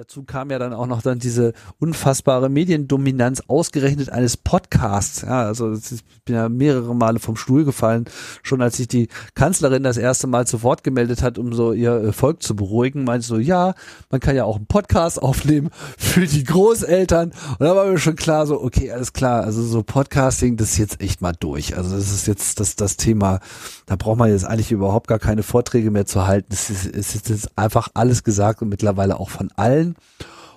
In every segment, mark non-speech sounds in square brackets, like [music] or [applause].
dazu kam ja dann auch noch dann diese unfassbare Mediendominanz ausgerechnet eines Podcasts. Ja, also ich bin ja mehrere Male vom Stuhl gefallen, schon als sich die Kanzlerin das erste Mal zu Wort gemeldet hat, um so ihr Volk zu beruhigen, meinte so, ja, man kann ja auch einen Podcast [laughs] aufnehmen für die Großeltern. Und da war mir schon klar, so, okay, alles klar, also so Podcasting, das ist jetzt echt mal durch. Also das ist jetzt das, das Thema, da braucht man jetzt eigentlich überhaupt gar keine Vorträge mehr zu halten. Es ist, es ist jetzt einfach alles gesagt und mittlerweile auch von allen.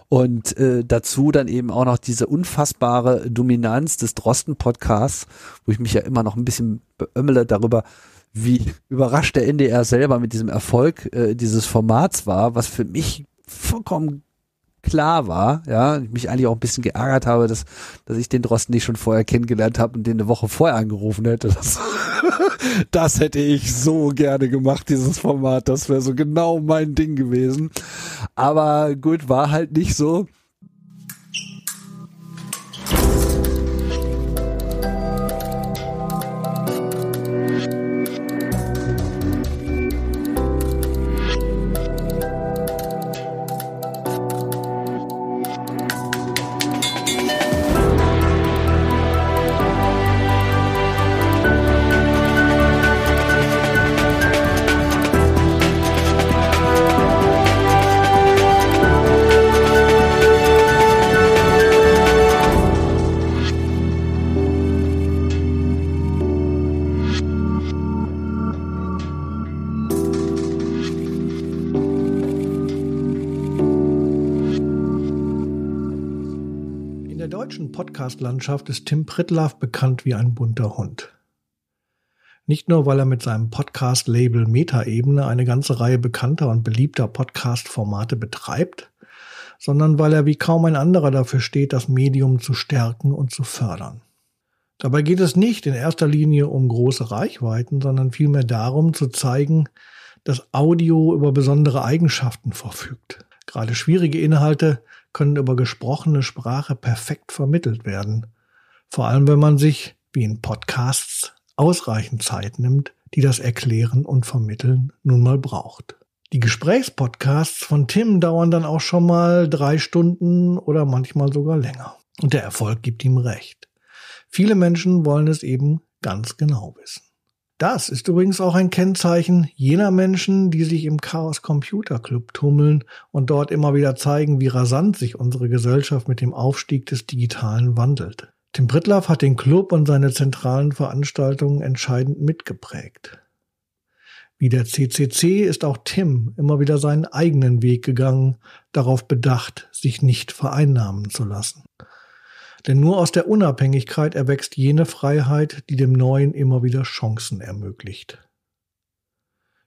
Und äh, dazu dann eben auch noch diese unfassbare Dominanz des Drosten-Podcasts, wo ich mich ja immer noch ein bisschen beömmele darüber, wie überrascht der NDR selber mit diesem Erfolg äh, dieses Formats war, was für mich vollkommen klar war, ja, ich mich eigentlich auch ein bisschen geärgert habe, dass, dass ich den Drosten nicht schon vorher kennengelernt habe und den eine Woche vorher angerufen hätte. Das, [laughs] das hätte ich so gerne gemacht, dieses Format. Das wäre so genau mein Ding gewesen. Aber gut, war halt nicht so. Podcast-Landschaft ist Tim Pritlaff bekannt wie ein bunter Hund. Nicht nur, weil er mit seinem Podcast-Label Metaebene eine ganze Reihe bekannter und beliebter Podcast-Formate betreibt, sondern weil er wie kaum ein anderer dafür steht, das Medium zu stärken und zu fördern. Dabei geht es nicht in erster Linie um große Reichweiten, sondern vielmehr darum zu zeigen, dass Audio über besondere Eigenschaften verfügt. Gerade schwierige Inhalte können über gesprochene Sprache perfekt vermittelt werden. Vor allem, wenn man sich, wie in Podcasts, ausreichend Zeit nimmt, die das Erklären und Vermitteln nun mal braucht. Die Gesprächspodcasts von Tim dauern dann auch schon mal drei Stunden oder manchmal sogar länger. Und der Erfolg gibt ihm recht. Viele Menschen wollen es eben ganz genau wissen. Das ist übrigens auch ein Kennzeichen jener Menschen, die sich im Chaos Computer Club tummeln und dort immer wieder zeigen, wie rasant sich unsere Gesellschaft mit dem Aufstieg des Digitalen wandelt. Tim Pritlaff hat den Club und seine zentralen Veranstaltungen entscheidend mitgeprägt. Wie der CCC ist auch Tim immer wieder seinen eigenen Weg gegangen, darauf bedacht, sich nicht vereinnahmen zu lassen. Denn nur aus der Unabhängigkeit erwächst jene Freiheit, die dem Neuen immer wieder Chancen ermöglicht.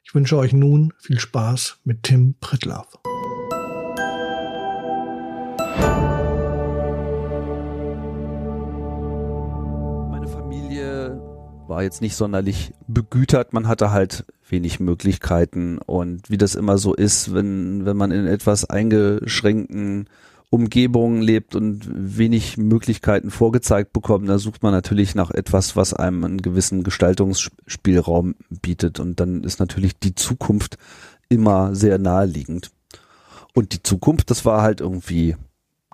Ich wünsche euch nun viel Spaß mit Tim Familie war jetzt nicht sonderlich begütert. Man hatte halt wenig Möglichkeiten und wie das immer so ist, wenn, wenn man in etwas eingeschränkten Umgebung lebt und wenig Möglichkeiten vorgezeigt bekommt, da sucht man natürlich nach etwas, was einem einen gewissen Gestaltungsspielraum bietet. Und dann ist natürlich die Zukunft immer sehr naheliegend. Und die Zukunft, das war halt irgendwie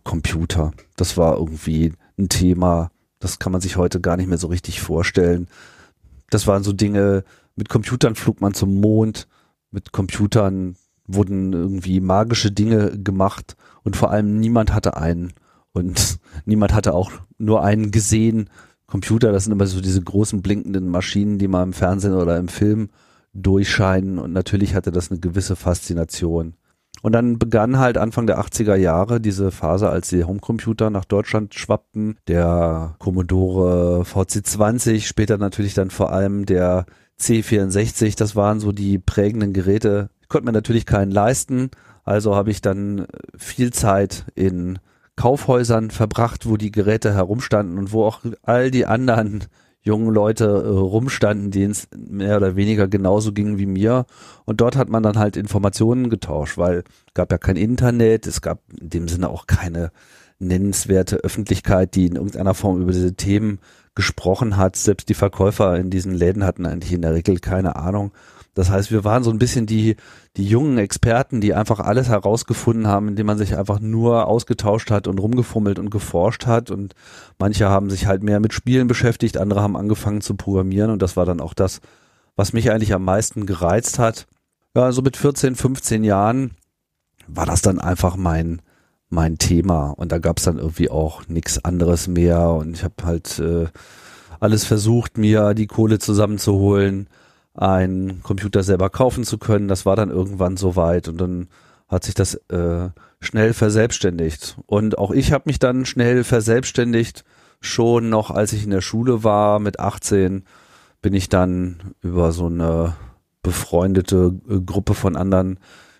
Computer. Das war irgendwie ein Thema. Das kann man sich heute gar nicht mehr so richtig vorstellen. Das waren so Dinge, mit Computern flog man zum Mond, mit Computern wurden irgendwie magische Dinge gemacht und vor allem niemand hatte einen und [laughs] niemand hatte auch nur einen gesehen. Computer, das sind immer so diese großen blinkenden Maschinen, die mal im Fernsehen oder im Film durchscheinen und natürlich hatte das eine gewisse Faszination. Und dann begann halt Anfang der 80er Jahre diese Phase, als die Homecomputer nach Deutschland schwappten. Der Commodore VC20, später natürlich dann vor allem der C64, das waren so die prägenden Geräte. Ich konnte mir natürlich keinen leisten, also habe ich dann viel Zeit in Kaufhäusern verbracht, wo die Geräte herumstanden und wo auch all die anderen jungen Leute äh, rumstanden, denen es mehr oder weniger genauso ging wie mir. Und dort hat man dann halt Informationen getauscht, weil gab ja kein Internet, es gab in dem Sinne auch keine nennenswerte Öffentlichkeit, die in irgendeiner Form über diese Themen gesprochen hat. Selbst die Verkäufer in diesen Läden hatten eigentlich in der Regel keine Ahnung. Das heißt, wir waren so ein bisschen die, die jungen Experten, die einfach alles herausgefunden haben, indem man sich einfach nur ausgetauscht hat und rumgefummelt und geforscht hat. Und manche haben sich halt mehr mit Spielen beschäftigt, andere haben angefangen zu programmieren und das war dann auch das, was mich eigentlich am meisten gereizt hat. Ja, so mit 14, 15 Jahren war das dann einfach mein, mein Thema und da gab es dann irgendwie auch nichts anderes mehr und ich habe halt äh, alles versucht, mir die Kohle zusammenzuholen einen Computer selber kaufen zu können. Das war dann irgendwann soweit und dann hat sich das äh, schnell verselbstständigt. Und auch ich habe mich dann schnell verselbstständigt. Schon noch, als ich in der Schule war, mit 18, bin ich dann über so eine befreundete äh, Gruppe von anderen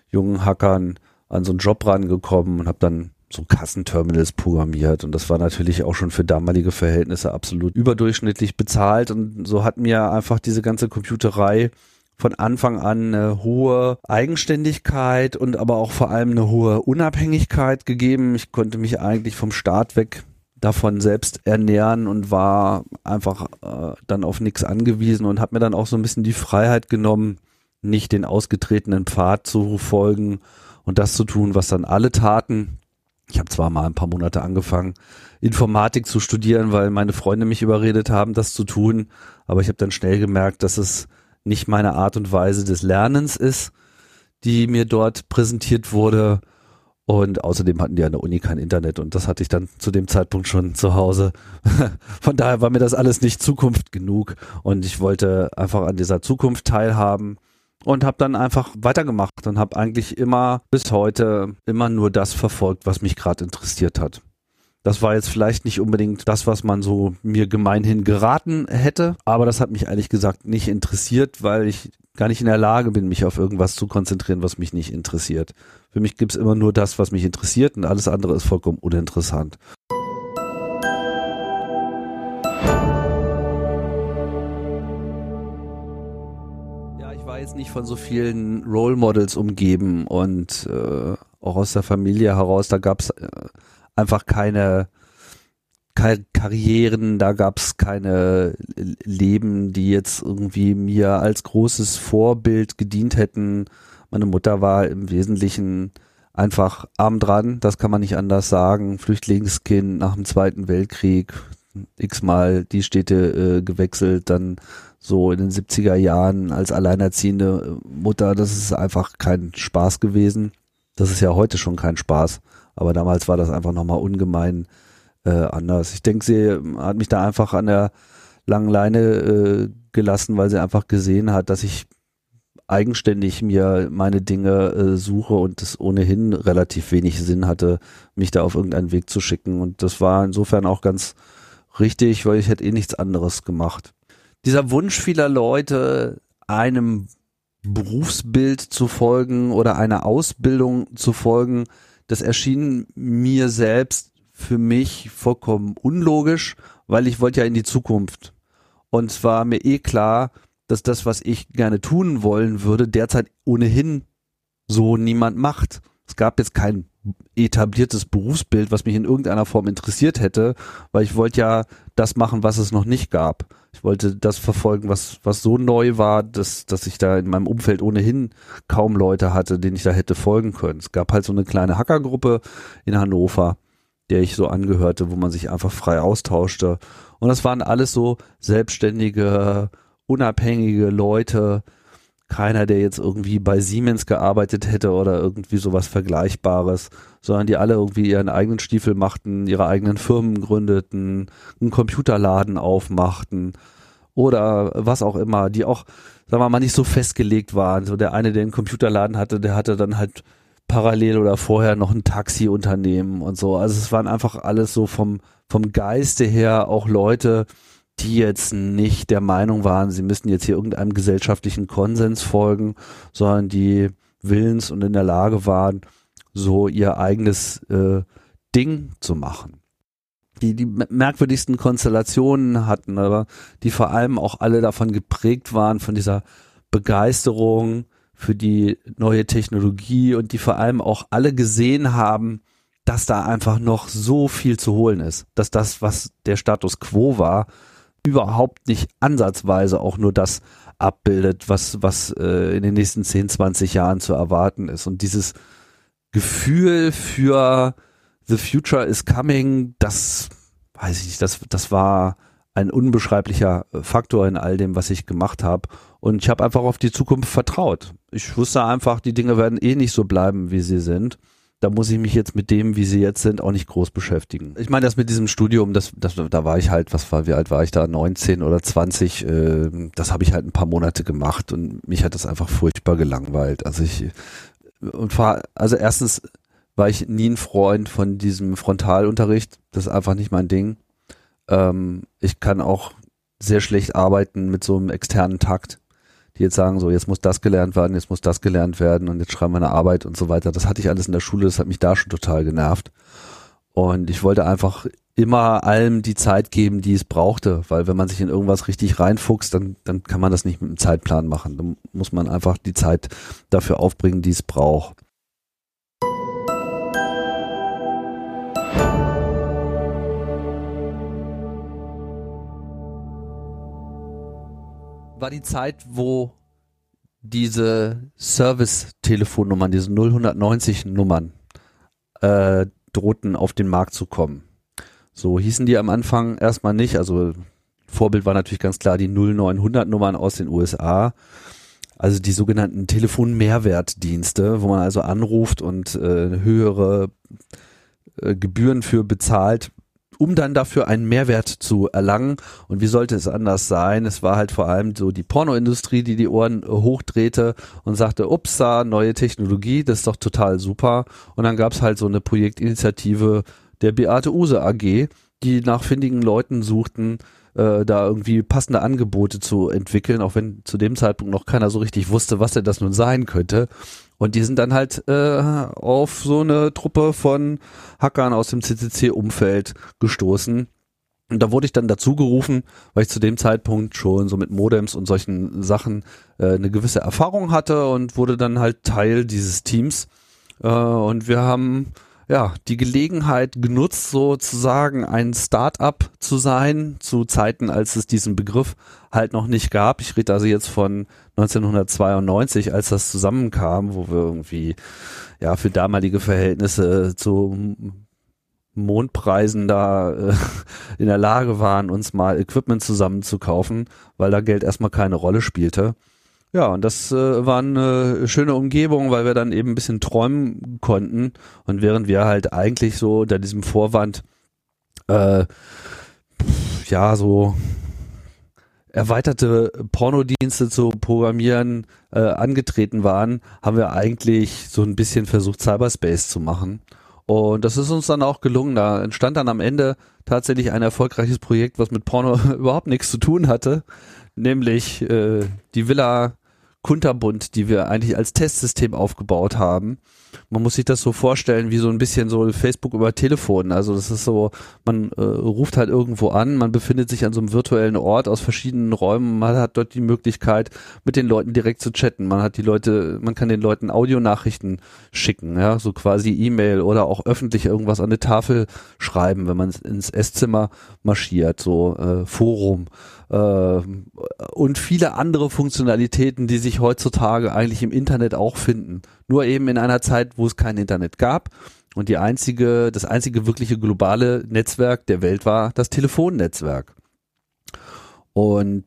jungen Hackern an so einen Job rangekommen und habe dann so Kassenterminals programmiert. Und das war natürlich auch schon für damalige Verhältnisse absolut überdurchschnittlich bezahlt. Und so hat mir einfach diese ganze Computerei von Anfang an eine hohe Eigenständigkeit und aber auch vor allem eine hohe Unabhängigkeit gegeben. Ich konnte mich eigentlich vom Start weg davon selbst ernähren und war einfach äh, dann auf nichts angewiesen und habe mir dann auch so ein bisschen die Freiheit genommen, nicht den ausgetretenen Pfad zu folgen und das zu tun, was dann alle taten, ich habe zwar mal ein paar Monate angefangen, Informatik zu studieren, weil meine Freunde mich überredet haben, das zu tun, aber ich habe dann schnell gemerkt, dass es nicht meine Art und Weise des Lernens ist, die mir dort präsentiert wurde. Und außerdem hatten die an der Uni kein Internet und das hatte ich dann zu dem Zeitpunkt schon zu Hause. [laughs] Von daher war mir das alles nicht Zukunft genug und ich wollte einfach an dieser Zukunft teilhaben und habe dann einfach weitergemacht und habe eigentlich immer bis heute immer nur das verfolgt, was mich gerade interessiert hat. Das war jetzt vielleicht nicht unbedingt das, was man so mir gemeinhin geraten hätte, aber das hat mich ehrlich gesagt nicht interessiert, weil ich gar nicht in der Lage bin, mich auf irgendwas zu konzentrieren, was mich nicht interessiert. Für mich gibt's immer nur das, was mich interessiert und alles andere ist vollkommen uninteressant. Jetzt nicht von so vielen Role Models umgeben und äh, auch aus der Familie heraus, da gab es äh, einfach keine, keine Karrieren, da gab es keine Leben, die jetzt irgendwie mir als großes Vorbild gedient hätten. Meine Mutter war im Wesentlichen einfach arm dran, das kann man nicht anders sagen. Flüchtlingskind nach dem Zweiten Weltkrieg, x-mal die Städte äh, gewechselt, dann so in den 70er Jahren als alleinerziehende Mutter, das ist einfach kein Spaß gewesen. Das ist ja heute schon kein Spaß, aber damals war das einfach nochmal ungemein äh, anders. Ich denke, sie hat mich da einfach an der langen Leine äh, gelassen, weil sie einfach gesehen hat, dass ich eigenständig mir meine Dinge äh, suche und es ohnehin relativ wenig Sinn hatte, mich da auf irgendeinen Weg zu schicken. Und das war insofern auch ganz richtig, weil ich hätte eh nichts anderes gemacht dieser Wunsch vieler Leute, einem Berufsbild zu folgen oder einer Ausbildung zu folgen, das erschien mir selbst für mich vollkommen unlogisch, weil ich wollte ja in die Zukunft. Und es war mir eh klar, dass das, was ich gerne tun wollen würde, derzeit ohnehin so niemand macht. Es gab jetzt kein etabliertes Berufsbild, was mich in irgendeiner Form interessiert hätte, weil ich wollte ja das machen, was es noch nicht gab. Ich wollte das verfolgen, was, was so neu war, dass, dass ich da in meinem Umfeld ohnehin kaum Leute hatte, denen ich da hätte folgen können. Es gab halt so eine kleine Hackergruppe in Hannover, der ich so angehörte, wo man sich einfach frei austauschte. Und das waren alles so selbstständige, unabhängige Leute, keiner, der jetzt irgendwie bei Siemens gearbeitet hätte oder irgendwie sowas Vergleichbares, sondern die alle irgendwie ihren eigenen Stiefel machten, ihre eigenen Firmen gründeten, einen Computerladen aufmachten oder was auch immer, die auch, sagen wir mal, nicht so festgelegt waren. So der eine, der einen Computerladen hatte, der hatte dann halt parallel oder vorher noch ein Taxiunternehmen und so. Also es waren einfach alles so vom, vom Geiste her auch Leute, die jetzt nicht der Meinung waren, sie müssten jetzt hier irgendeinem gesellschaftlichen Konsens folgen, sondern die willens und in der Lage waren, so ihr eigenes äh, Ding zu machen. Die die merkwürdigsten Konstellationen hatten, aber die vor allem auch alle davon geprägt waren, von dieser Begeisterung für die neue Technologie und die vor allem auch alle gesehen haben, dass da einfach noch so viel zu holen ist, dass das, was der Status quo war, überhaupt nicht ansatzweise auch nur das abbildet, was, was äh, in den nächsten 10, 20 Jahren zu erwarten ist. Und dieses Gefühl für The Future is Coming, das weiß ich nicht, das, das war ein unbeschreiblicher Faktor in all dem, was ich gemacht habe. Und ich habe einfach auf die Zukunft vertraut. Ich wusste einfach, die Dinge werden eh nicht so bleiben, wie sie sind. Da muss ich mich jetzt mit dem, wie sie jetzt sind, auch nicht groß beschäftigen. Ich meine, das mit diesem Studium, das, das, da war ich halt, was war, wie alt war ich da? 19 oder 20. Äh, das habe ich halt ein paar Monate gemacht und mich hat das einfach furchtbar gelangweilt. Also ich und war, also erstens war ich nie ein Freund von diesem Frontalunterricht. Das ist einfach nicht mein Ding. Ähm, ich kann auch sehr schlecht arbeiten mit so einem externen Takt die jetzt sagen, so jetzt muss das gelernt werden, jetzt muss das gelernt werden und jetzt schreiben wir eine Arbeit und so weiter. Das hatte ich alles in der Schule, das hat mich da schon total genervt. Und ich wollte einfach immer allem die Zeit geben, die es brauchte, weil wenn man sich in irgendwas richtig reinfuchst, dann, dann kann man das nicht mit einem Zeitplan machen. Dann muss man einfach die Zeit dafür aufbringen, die es braucht. War die Zeit, wo diese Service-Telefonnummern, diese 090-Nummern, äh, drohten auf den Markt zu kommen. So hießen die am Anfang erstmal nicht. Also Vorbild war natürlich ganz klar die 0900-Nummern aus den USA. Also die sogenannten Telefonmehrwertdienste, wo man also anruft und äh, höhere äh, Gebühren für bezahlt, um dann dafür einen Mehrwert zu erlangen. Und wie sollte es anders sein? Es war halt vor allem so die Pornoindustrie, die die Ohren äh, hochdrehte und sagte, upsa, neue Technologie, das ist doch total super. Und dann gab es halt so eine Projektinitiative der Beate Use AG, die nach findigen Leuten suchten, äh, da irgendwie passende Angebote zu entwickeln, auch wenn zu dem Zeitpunkt noch keiner so richtig wusste, was denn das nun sein könnte. Und die sind dann halt äh, auf so eine Truppe von Hackern aus dem CCC-Umfeld gestoßen. Und da wurde ich dann dazu gerufen, weil ich zu dem Zeitpunkt schon so mit Modems und solchen Sachen äh, eine gewisse Erfahrung hatte und wurde dann halt Teil dieses Teams. Äh, und wir haben ja, die Gelegenheit genutzt, sozusagen ein Start-up zu sein, zu Zeiten, als es diesen Begriff halt noch nicht gab. Ich rede also jetzt von 1992, als das zusammenkam, wo wir irgendwie, ja, für damalige Verhältnisse zu Mondpreisen da äh, in der Lage waren, uns mal Equipment zusammenzukaufen, weil da Geld erstmal keine Rolle spielte. Ja, und das äh, war eine schöne Umgebung, weil wir dann eben ein bisschen träumen konnten. Und während wir halt eigentlich so unter diesem Vorwand, äh, ja, so erweiterte Pornodienste zu programmieren äh, angetreten waren, haben wir eigentlich so ein bisschen versucht, Cyberspace zu machen. Und das ist uns dann auch gelungen. Da entstand dann am Ende tatsächlich ein erfolgreiches Projekt, was mit Porno [laughs] überhaupt nichts zu tun hatte, nämlich äh, die Villa Kunterbund, die wir eigentlich als Testsystem aufgebaut haben. Man muss sich das so vorstellen wie so ein bisschen so Facebook über Telefon. Also das ist so, man äh, ruft halt irgendwo an, man befindet sich an so einem virtuellen Ort aus verschiedenen Räumen, man hat dort die Möglichkeit, mit den Leuten direkt zu chatten. Man hat die Leute, man kann den Leuten Audionachrichten schicken, ja, so quasi E-Mail oder auch öffentlich irgendwas an eine Tafel schreiben, wenn man ins Esszimmer marschiert, so äh, Forum und viele andere Funktionalitäten, die sich heutzutage eigentlich im Internet auch finden. Nur eben in einer Zeit, wo es kein Internet gab. Und die einzige, das einzige wirkliche globale Netzwerk der Welt war das Telefonnetzwerk. Und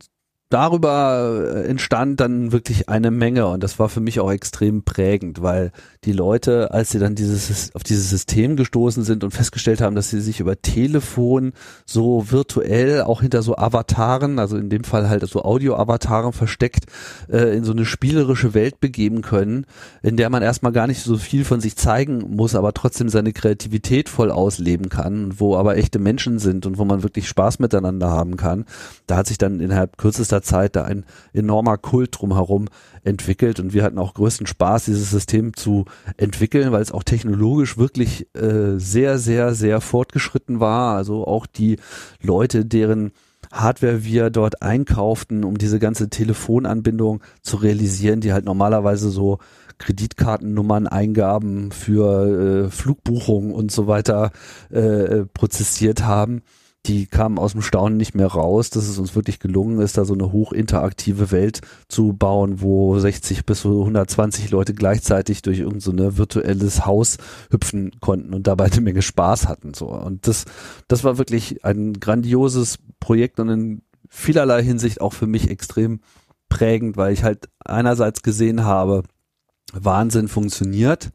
darüber äh, entstand dann wirklich eine Menge und das war für mich auch extrem prägend, weil die Leute, als sie dann dieses, auf dieses System gestoßen sind und festgestellt haben, dass sie sich über Telefon so virtuell auch hinter so Avataren, also in dem Fall halt so Audio-Avataren versteckt, äh, in so eine spielerische Welt begeben können, in der man erstmal gar nicht so viel von sich zeigen muss, aber trotzdem seine Kreativität voll ausleben kann, wo aber echte Menschen sind und wo man wirklich Spaß miteinander haben kann. Da hat sich dann innerhalb kürzester Zeit da ein enormer Kult drumherum entwickelt und wir hatten auch größten Spaß, dieses System zu entwickeln, weil es auch technologisch wirklich äh, sehr, sehr, sehr fortgeschritten war. Also auch die Leute, deren Hardware wir dort einkauften, um diese ganze Telefonanbindung zu realisieren, die halt normalerweise so Kreditkartennummern, Eingaben für äh, Flugbuchungen und so weiter äh, prozessiert haben die kamen aus dem Staunen nicht mehr raus, dass es uns wirklich gelungen ist, da so eine hochinteraktive Welt zu bauen, wo 60 bis 120 Leute gleichzeitig durch irgendein so virtuelles Haus hüpfen konnten und dabei eine Menge Spaß hatten. So. Und das, das war wirklich ein grandioses Projekt und in vielerlei Hinsicht auch für mich extrem prägend, weil ich halt einerseits gesehen habe, Wahnsinn funktioniert.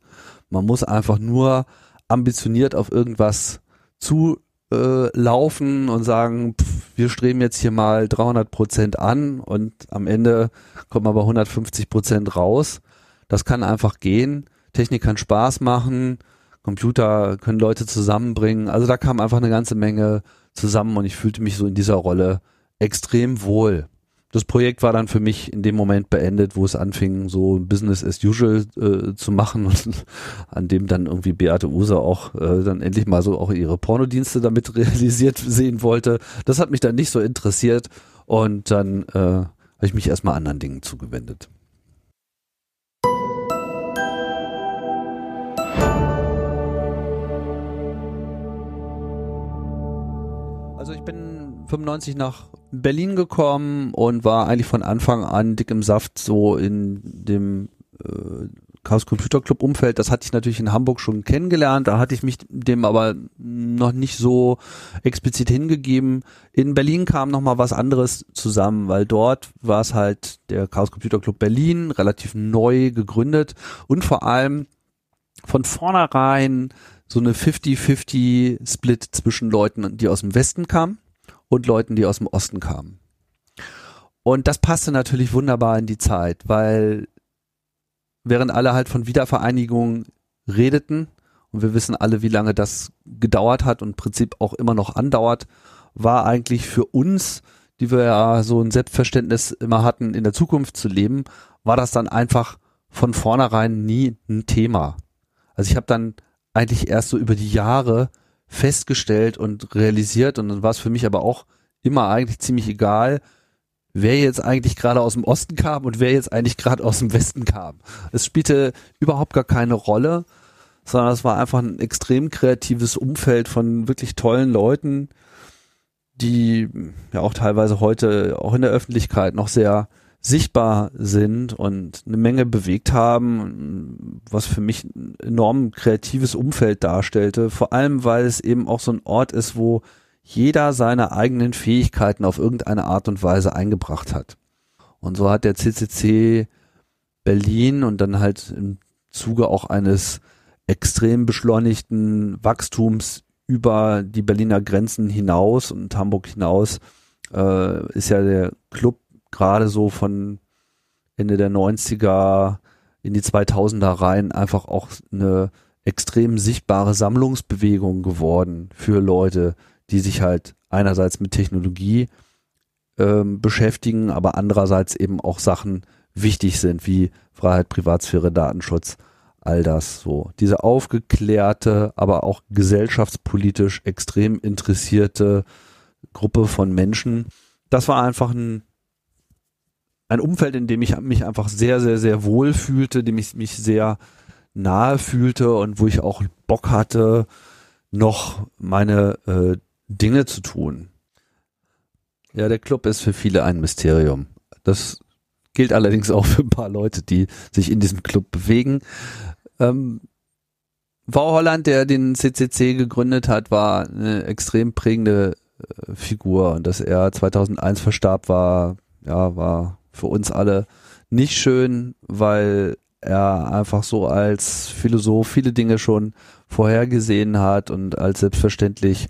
Man muss einfach nur ambitioniert auf irgendwas zu äh, laufen und sagen, pff, wir streben jetzt hier mal 300 Prozent an und am Ende kommen aber 150 Prozent raus. Das kann einfach gehen. Technik kann Spaß machen. Computer können Leute zusammenbringen. Also da kam einfach eine ganze Menge zusammen und ich fühlte mich so in dieser Rolle extrem wohl das Projekt war dann für mich in dem Moment beendet, wo es anfing, so Business as usual äh, zu machen und [laughs] an dem dann irgendwie Beate Use auch äh, dann endlich mal so auch ihre Pornodienste damit [laughs] realisiert sehen wollte. Das hat mich dann nicht so interessiert und dann äh, habe ich mich erstmal anderen Dingen zugewendet. Also ich bin 95 nach Berlin gekommen und war eigentlich von Anfang an dick im Saft so in dem äh, Chaos Computer Club Umfeld. Das hatte ich natürlich in Hamburg schon kennengelernt. Da hatte ich mich dem aber noch nicht so explizit hingegeben. In Berlin kam noch mal was anderes zusammen, weil dort war es halt der Chaos Computer Club Berlin, relativ neu gegründet und vor allem von vornherein so eine 50-50 Split zwischen Leuten, die aus dem Westen kamen und Leuten, die aus dem Osten kamen. Und das passte natürlich wunderbar in die Zeit, weil während alle halt von Wiedervereinigung redeten, und wir wissen alle, wie lange das gedauert hat und im Prinzip auch immer noch andauert, war eigentlich für uns, die wir ja so ein Selbstverständnis immer hatten, in der Zukunft zu leben, war das dann einfach von vornherein nie ein Thema. Also ich habe dann eigentlich erst so über die Jahre festgestellt und realisiert und dann war es für mich aber auch immer eigentlich ziemlich egal, wer jetzt eigentlich gerade aus dem Osten kam und wer jetzt eigentlich gerade aus dem Westen kam. Es spielte überhaupt gar keine Rolle, sondern es war einfach ein extrem kreatives Umfeld von wirklich tollen Leuten, die ja auch teilweise heute auch in der Öffentlichkeit noch sehr sichtbar sind und eine Menge bewegt haben, was für mich ein enorm kreatives Umfeld darstellte, vor allem weil es eben auch so ein Ort ist, wo jeder seine eigenen Fähigkeiten auf irgendeine Art und Weise eingebracht hat. Und so hat der CCC Berlin und dann halt im Zuge auch eines extrem beschleunigten Wachstums über die Berliner Grenzen hinaus und Hamburg hinaus äh, ist ja der Club gerade so von Ende der 90er in die 2000er rein einfach auch eine extrem sichtbare Sammlungsbewegung geworden für Leute, die sich halt einerseits mit Technologie ähm, beschäftigen, aber andererseits eben auch Sachen wichtig sind, wie Freiheit, Privatsphäre, Datenschutz, all das so. Diese aufgeklärte, aber auch gesellschaftspolitisch extrem interessierte Gruppe von Menschen, das war einfach ein ein Umfeld, in dem ich mich einfach sehr, sehr, sehr wohl fühlte, dem ich mich sehr nahe fühlte und wo ich auch Bock hatte, noch meine äh, Dinge zu tun. Ja, der Club ist für viele ein Mysterium. Das gilt allerdings auch für ein paar Leute, die sich in diesem Club bewegen. Ähm, V. Holland, der den CCC gegründet hat, war eine extrem prägende äh, Figur und dass er 2001 verstarb, war ja war für uns alle nicht schön, weil er einfach so als Philosoph viele Dinge schon vorhergesehen hat und als selbstverständlich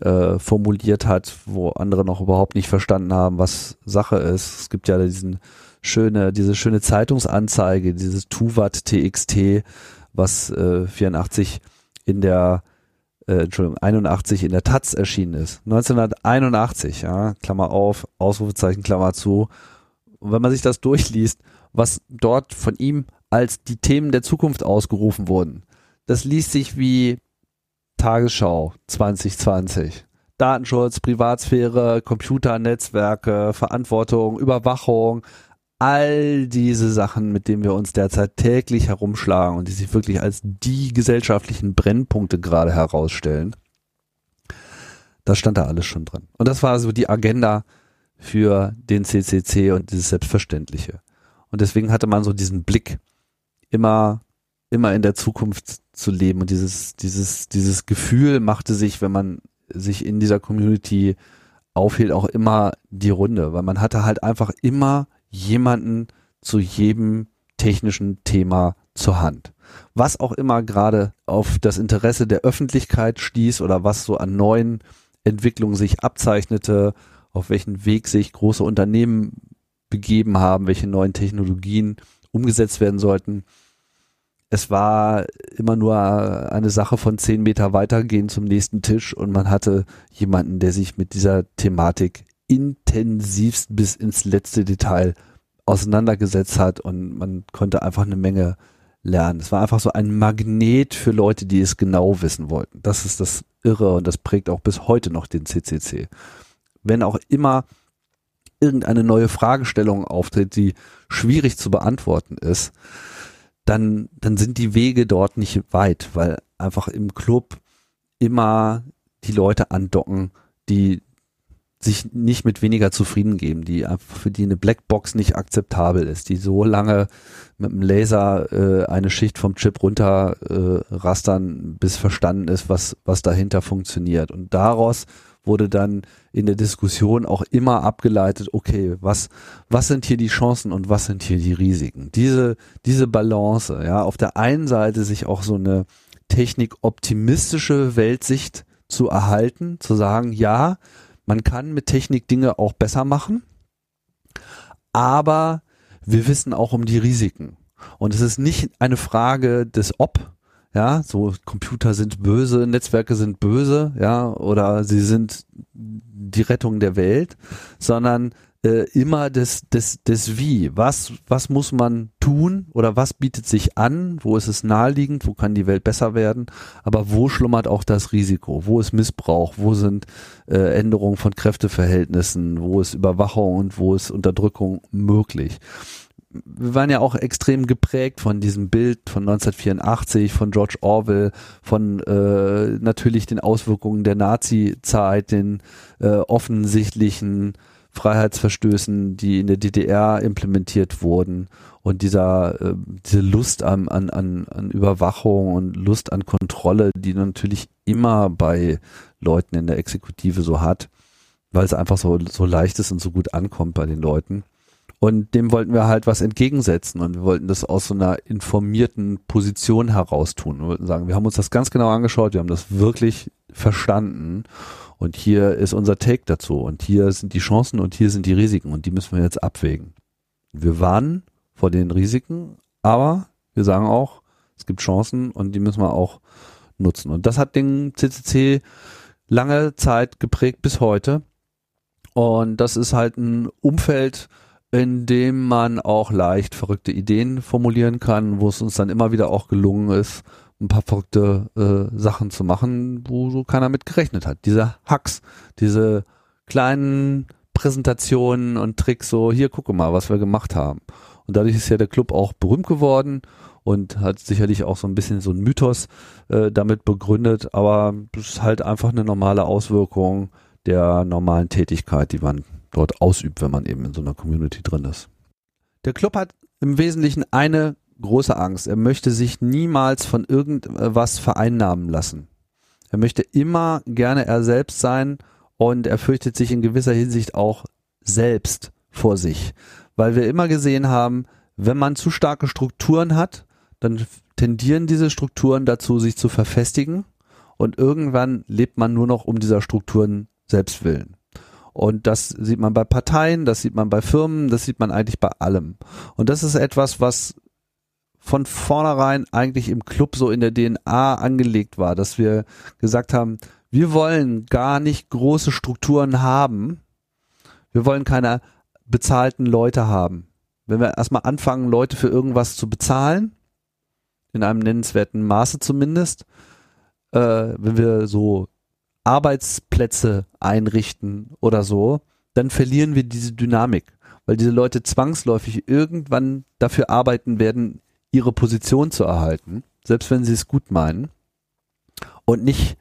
äh, formuliert hat, wo andere noch überhaupt nicht verstanden haben, was Sache ist. Es gibt ja diesen schöne, diese schöne Zeitungsanzeige, dieses Tuvat TXT, was äh, 84 in der äh, Entschuldigung, 81 in der Taz erschienen ist. 1981, ja, Klammer auf, Ausrufezeichen, Klammer zu, und wenn man sich das durchliest, was dort von ihm als die Themen der Zukunft ausgerufen wurden, das liest sich wie Tagesschau 2020. Datenschutz, Privatsphäre, Computernetzwerke, Verantwortung, Überwachung, all diese Sachen, mit denen wir uns derzeit täglich herumschlagen und die sich wirklich als die gesellschaftlichen Brennpunkte gerade herausstellen. Das stand da alles schon drin. Und das war so die Agenda für den CCC und dieses Selbstverständliche. Und deswegen hatte man so diesen Blick, immer, immer in der Zukunft zu leben. Und dieses, dieses, dieses Gefühl machte sich, wenn man sich in dieser Community aufhielt, auch immer die Runde, weil man hatte halt einfach immer jemanden zu jedem technischen Thema zur Hand. Was auch immer gerade auf das Interesse der Öffentlichkeit stieß oder was so an neuen Entwicklungen sich abzeichnete, auf welchen Weg sich große Unternehmen begeben haben, welche neuen Technologien umgesetzt werden sollten. Es war immer nur eine Sache von zehn Meter weitergehen zum nächsten Tisch und man hatte jemanden, der sich mit dieser Thematik intensivst bis ins letzte Detail auseinandergesetzt hat und man konnte einfach eine Menge lernen. Es war einfach so ein Magnet für Leute, die es genau wissen wollten. Das ist das Irre und das prägt auch bis heute noch den CCC. Wenn auch immer irgendeine neue Fragestellung auftritt, die schwierig zu beantworten ist, dann, dann sind die Wege dort nicht weit, weil einfach im Club immer die Leute andocken, die sich nicht mit weniger zufrieden geben, die einfach für die eine Blackbox nicht akzeptabel ist, die so lange mit dem Laser äh, eine Schicht vom Chip runter äh, rastern, bis verstanden ist, was was dahinter funktioniert. Und daraus wurde dann in der Diskussion auch immer abgeleitet, okay, was, was sind hier die Chancen und was sind hier die Risiken? Diese, diese Balance, ja, auf der einen Seite sich auch so eine technikoptimistische Weltsicht zu erhalten, zu sagen, ja, man kann mit Technik Dinge auch besser machen, aber wir wissen auch um die Risiken. Und es ist nicht eine Frage des Ob, ja, so Computer sind böse, Netzwerke sind böse, ja, oder sie sind die Rettung der Welt, sondern äh, immer das, das, das Wie. Was, was muss man tun oder was bietet sich an? Wo ist es naheliegend? Wo kann die Welt besser werden? Aber wo schlummert auch das Risiko? Wo ist Missbrauch? Wo sind äh, Änderungen von Kräfteverhältnissen? Wo ist Überwachung und wo ist Unterdrückung möglich? Wir waren ja auch extrem geprägt von diesem Bild von 1984, von George Orwell, von äh, natürlich den Auswirkungen der Nazi-Zeit, den äh, offensichtlichen Freiheitsverstößen, die in der DDR implementiert wurden und dieser äh, diese Lust an, an, an, an Überwachung und Lust an Kontrolle, die natürlich immer bei Leuten in der Exekutive so hat, weil es einfach so, so leicht ist und so gut ankommt bei den Leuten. Und dem wollten wir halt was entgegensetzen und wir wollten das aus so einer informierten Position heraus tun. Wir wollten sagen, wir haben uns das ganz genau angeschaut, wir haben das wirklich verstanden und hier ist unser Take dazu und hier sind die Chancen und hier sind die Risiken und die müssen wir jetzt abwägen. Wir warnen vor den Risiken, aber wir sagen auch, es gibt Chancen und die müssen wir auch nutzen. Und das hat den CCC lange Zeit geprägt bis heute. Und das ist halt ein Umfeld, in dem man auch leicht verrückte Ideen formulieren kann, wo es uns dann immer wieder auch gelungen ist, ein paar verrückte äh, Sachen zu machen, wo so keiner mit gerechnet hat. Diese Hacks, diese kleinen Präsentationen und Tricks, so hier gucke mal, was wir gemacht haben. Und dadurch ist ja der Club auch berühmt geworden und hat sicherlich auch so ein bisschen so ein Mythos äh, damit begründet, aber es ist halt einfach eine normale Auswirkung der normalen Tätigkeit, die man dort ausübt, wenn man eben in so einer Community drin ist. Der Club hat im Wesentlichen eine große Angst. Er möchte sich niemals von irgendwas vereinnahmen lassen. Er möchte immer gerne er selbst sein und er fürchtet sich in gewisser Hinsicht auch selbst vor sich, weil wir immer gesehen haben, wenn man zu starke Strukturen hat, dann tendieren diese Strukturen dazu, sich zu verfestigen und irgendwann lebt man nur noch um dieser Strukturen selbst willen. Und das sieht man bei Parteien, das sieht man bei Firmen, das sieht man eigentlich bei allem. Und das ist etwas, was von vornherein eigentlich im Club so in der DNA angelegt war, dass wir gesagt haben, wir wollen gar nicht große Strukturen haben. Wir wollen keine bezahlten Leute haben. Wenn wir erstmal anfangen, Leute für irgendwas zu bezahlen, in einem nennenswerten Maße zumindest, äh, wenn wir so Arbeitsplätze einrichten oder so, dann verlieren wir diese Dynamik, weil diese Leute zwangsläufig irgendwann dafür arbeiten werden, ihre Position zu erhalten, selbst wenn sie es gut meinen und nicht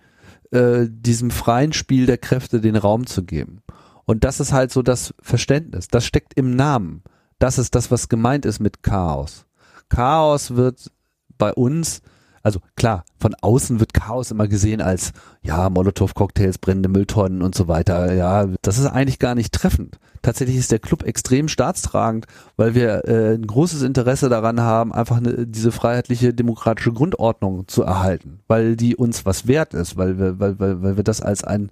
äh, diesem freien Spiel der Kräfte den Raum zu geben. Und das ist halt so das Verständnis. Das steckt im Namen. Das ist das, was gemeint ist mit Chaos. Chaos wird bei uns also klar, von außen wird Chaos immer gesehen als, ja, Molotow-Cocktails, brennende Mülltonnen und so weiter. Ja, das ist eigentlich gar nicht treffend. Tatsächlich ist der Club extrem staatstragend, weil wir äh, ein großes Interesse daran haben, einfach eine, diese freiheitliche demokratische Grundordnung zu erhalten, weil die uns was wert ist, weil wir, weil, weil, weil wir das als ein,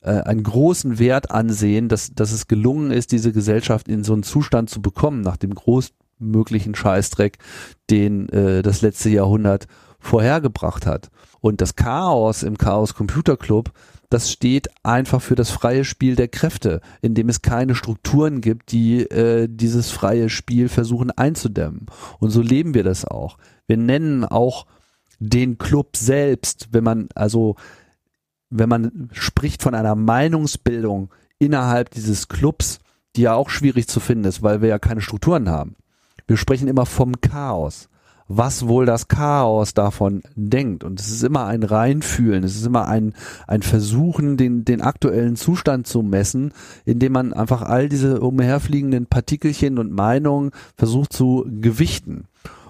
äh, einen großen Wert ansehen, dass, dass es gelungen ist, diese Gesellschaft in so einen Zustand zu bekommen, nach dem großmöglichen Scheißdreck, den äh, das letzte Jahrhundert vorhergebracht hat. Und das Chaos im Chaos Computer Club, das steht einfach für das freie Spiel der Kräfte, in dem es keine Strukturen gibt, die äh, dieses freie Spiel versuchen einzudämmen. Und so leben wir das auch. Wir nennen auch den Club selbst, wenn man also wenn man spricht von einer Meinungsbildung innerhalb dieses Clubs, die ja auch schwierig zu finden ist, weil wir ja keine Strukturen haben. Wir sprechen immer vom Chaos was wohl das Chaos davon denkt. Und es ist immer ein Reinfühlen, es ist immer ein, ein Versuchen, den, den aktuellen Zustand zu messen, indem man einfach all diese umherfliegenden Partikelchen und Meinungen versucht zu gewichten.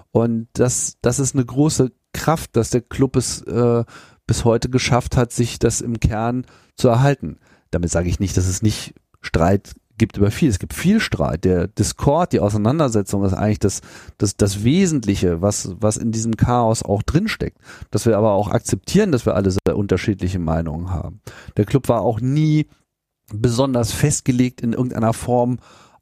Und das, das ist eine große Kraft, dass der Club es äh, bis heute geschafft hat, sich das im Kern zu erhalten. Damit sage ich nicht, dass es nicht Streit gibt über viel. Es gibt viel Streit. Der Discord, die Auseinandersetzung ist eigentlich das, das, das Wesentliche, was, was in diesem Chaos auch drinsteckt. Dass wir aber auch akzeptieren, dass wir alle sehr unterschiedliche Meinungen haben. Der Club war auch nie besonders festgelegt in irgendeiner Form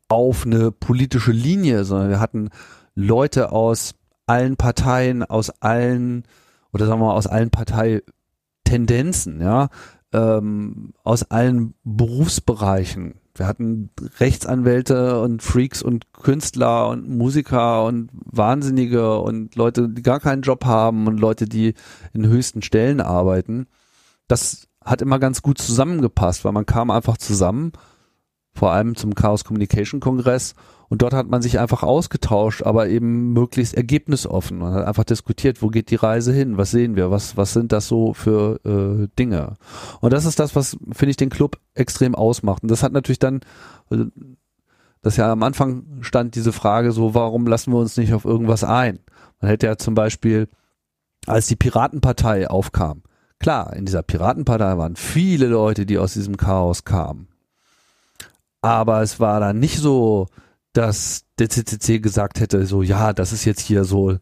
auf eine politische Linie, sondern wir hatten Leute aus allen Parteien, aus allen, oder sagen wir mal, aus allen Parteitendenzen, ja, ähm, aus allen Berufsbereichen wir hatten Rechtsanwälte und Freaks und Künstler und Musiker und Wahnsinnige und Leute, die gar keinen Job haben und Leute, die in höchsten Stellen arbeiten. Das hat immer ganz gut zusammengepasst, weil man kam einfach zusammen, vor allem zum Chaos Communication Kongress und dort hat man sich einfach ausgetauscht, aber eben möglichst ergebnisoffen. Man hat einfach diskutiert, wo geht die Reise hin, was sehen wir, was, was sind das so für äh, Dinge. Und das ist das, was, finde ich, den Club extrem ausmacht. Und das hat natürlich dann, äh, das ja am Anfang stand diese Frage so, warum lassen wir uns nicht auf irgendwas ein? Man hätte ja zum Beispiel, als die Piratenpartei aufkam, klar, in dieser Piratenpartei waren viele Leute, die aus diesem Chaos kamen. Aber es war dann nicht so, dass der CCC gesagt hätte, so ja, das ist jetzt hier so